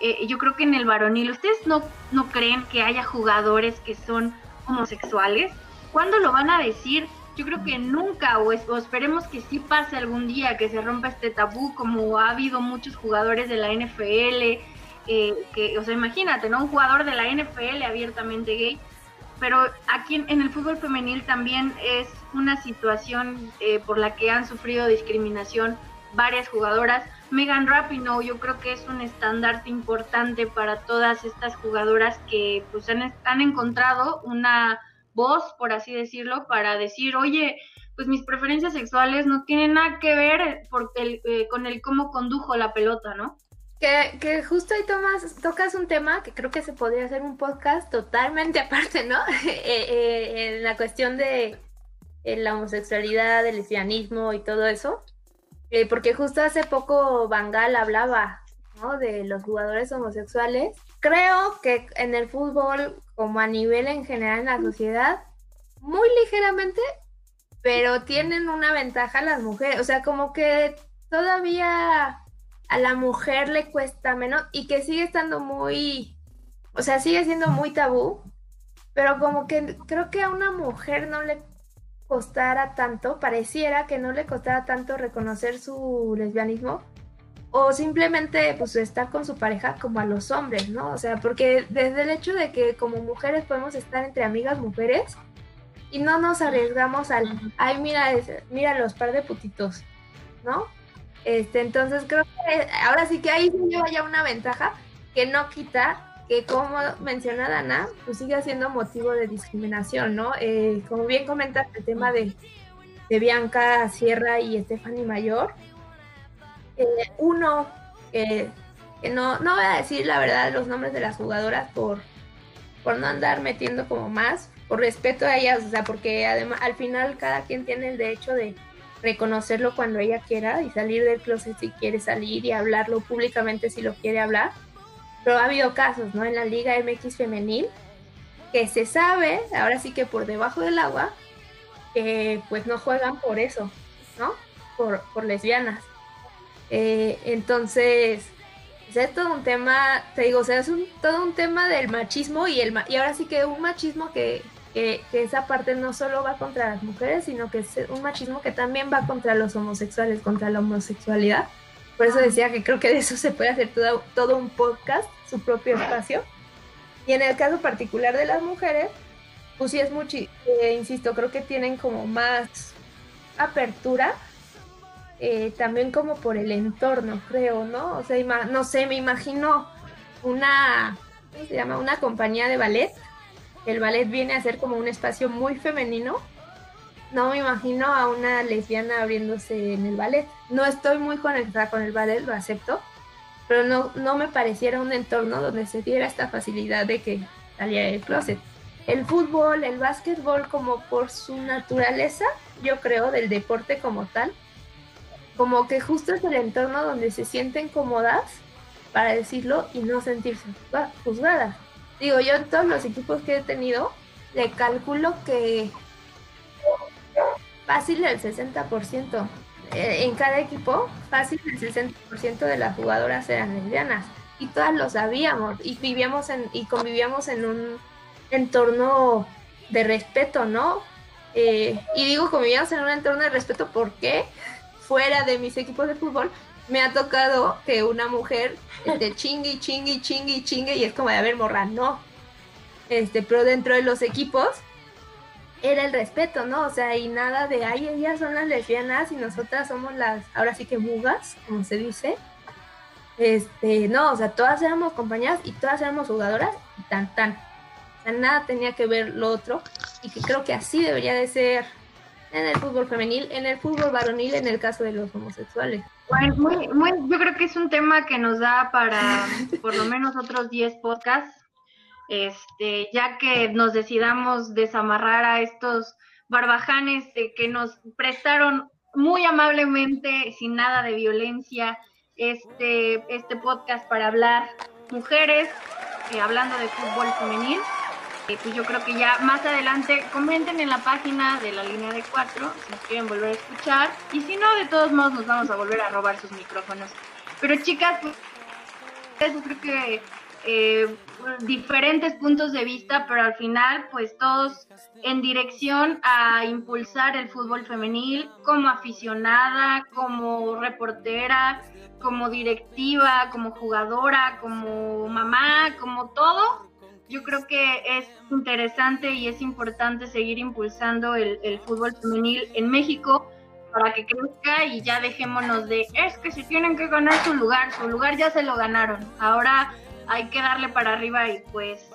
[SPEAKER 10] eh, yo creo que en el varonil, ¿ustedes no, no creen que haya jugadores que son homosexuales? ¿Cuándo lo van a decir? Yo creo que nunca, o, es- o esperemos que sí pase algún día, que se rompa este tabú, como ha habido muchos jugadores de la NFL, eh, que, o sea, imagínate, ¿no? Un jugador de la NFL abiertamente gay, pero aquí en, en el fútbol femenil también es una situación eh, por la que han sufrido discriminación varias jugadoras. Megan Rapinoe yo creo que es un estandarte importante para todas estas jugadoras que pues han, han encontrado una voz, por así decirlo, para decir, oye, pues mis preferencias sexuales no tienen nada que ver eh, con el cómo condujo la pelota, ¿no?
[SPEAKER 9] Que, que justo ahí tomas, tocas un tema que creo que se podría hacer un podcast totalmente aparte, ¿no? Eh, en la cuestión de la homosexualidad, el lesbianismo y todo eso. Eh, porque justo hace poco Bangal hablaba, ¿no? De los jugadores homosexuales. Creo que en el fútbol, como a nivel en general en la sociedad, muy ligeramente, pero tienen una ventaja las mujeres. O sea, como que todavía a la mujer le cuesta menos y que sigue estando muy, o sea, sigue siendo muy tabú, pero como que creo que a una mujer no le costara tanto, pareciera que no le costara tanto reconocer su lesbianismo o simplemente pues estar con su pareja como a los hombres, ¿no? O sea, porque desde el hecho de que como mujeres podemos estar entre amigas mujeres y no nos arriesgamos al, ay, mira, mira los par de putitos, ¿no? Este, entonces creo que ahora sí que ahí lleva ya una ventaja que no quita que como menciona Dana, pues sigue siendo motivo de discriminación, ¿no? Eh, como bien comentas el tema de, de Bianca Sierra y Stephanie Mayor, eh, uno, eh, que no, no voy a decir la verdad los nombres de las jugadoras por, por no andar metiendo como más, por respeto a ellas, o sea, porque además al final cada quien tiene el derecho de reconocerlo cuando ella quiera y salir del closet si quiere salir y hablarlo públicamente si lo quiere hablar. Pero ha habido casos, ¿no? En la Liga MX femenil que se sabe, ahora sí que por debajo del agua, que pues no juegan por eso, ¿no? Por, por lesbianas. Eh, entonces, pues, es todo un tema, te digo, o sea, es un, todo un tema del machismo y, el, y ahora sí que un machismo que, que, que esa parte no solo va contra las mujeres, sino que es un machismo que también va contra los homosexuales, contra la homosexualidad. Por eso decía que creo que de eso se puede hacer todo, todo un podcast, su propio espacio. Y en el caso particular de las mujeres, pues sí es mucho, eh, insisto, creo que tienen como más apertura, eh, también como por el entorno, creo, ¿no? O sea, no sé, me imagino una, ¿cómo se llama? Una compañía de ballet. El ballet viene a ser como un espacio muy femenino. No me imagino a una lesbiana abriéndose en el ballet. No estoy muy conectada con el ballet, lo acepto, pero no, no me pareciera un entorno donde se diera esta facilidad de que saliera del closet. El fútbol, el básquetbol, como por su naturaleza, yo creo, del deporte como tal, como que justo es el entorno donde se sienten cómodas, para decirlo, y no sentirse juzga- juzgadas. Digo, yo en todos los equipos que he tenido, le calculo que fácil el 60%. Eh, en cada equipo, fácil el 60% de las jugadoras eran lesbianas. Y todas lo sabíamos. Y vivíamos en, y convivíamos en un entorno de respeto, ¿no? Eh, y digo convivíamos en un entorno de respeto porque fuera de mis equipos de fútbol me ha tocado que una mujer este, chingue, chingue, chingue, chingue y es como de, a ver, morra, no. Este, pero dentro de los equipos era el respeto, ¿no? O sea, y nada de, ay, ellas son las lesbianas y nosotras somos las, ahora sí que mugas, como se dice. Este, no, o sea, todas éramos compañeras y todas éramos jugadoras y tan tan. O sea, nada tenía que ver lo otro y que creo que así debería de ser en el fútbol femenil, en el fútbol varonil, en el caso de los homosexuales.
[SPEAKER 10] Bueno, muy, muy, yo creo que es un tema que nos da para por lo menos otros 10 podcasts, este, ya que nos decidamos desamarrar a estos barbajanes que nos prestaron muy amablemente, sin nada de violencia, este, este podcast para hablar mujeres, eh, hablando de fútbol femenil. Eh, pues yo creo que ya más adelante comenten en la página de la línea de cuatro si nos quieren volver a escuchar. Y si no, de todos modos nos vamos a volver a robar sus micrófonos. Pero chicas, pues yo creo que eh, diferentes puntos de vista, pero al final, pues todos en dirección a impulsar el fútbol femenil como aficionada, como reportera, como directiva, como jugadora, como mamá, como todo. Yo creo que es interesante y es importante seguir impulsando el, el fútbol femenil en México para que crezca y ya dejémonos de, es que se tienen que ganar su lugar, su lugar ya se lo ganaron. Ahora hay que darle para arriba y pues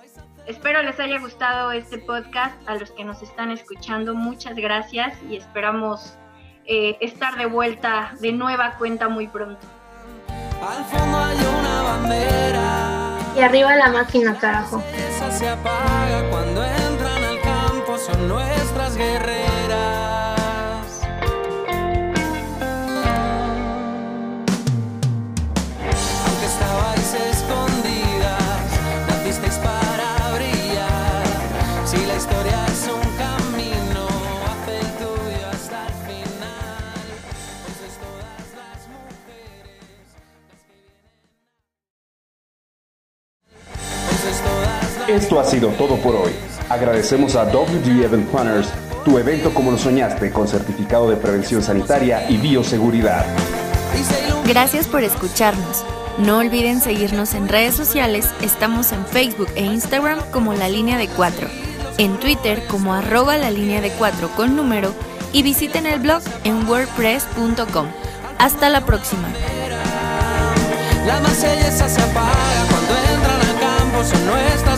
[SPEAKER 10] espero les haya gustado este podcast. A los que nos están escuchando, muchas gracias y esperamos eh, estar de vuelta de nueva cuenta muy pronto.
[SPEAKER 8] Al fondo hay una bandera.
[SPEAKER 9] Y arriba la máquina, carajo.
[SPEAKER 8] Esa se apaga cuando entran al campo, son nuestras guerreras.
[SPEAKER 4] Esto ha sido todo por hoy. Agradecemos a WD Event Planners, tu evento como lo soñaste, con certificado de prevención sanitaria y bioseguridad.
[SPEAKER 11] Gracias por escucharnos. No olviden seguirnos en redes sociales. Estamos en Facebook e Instagram como La Línea de 4, en Twitter como arroba la línea de 4 con número y visiten el blog en wordpress.com. Hasta la próxima.
[SPEAKER 8] La más belleza se apaga cuando entran al campo, son nuestras guerreras.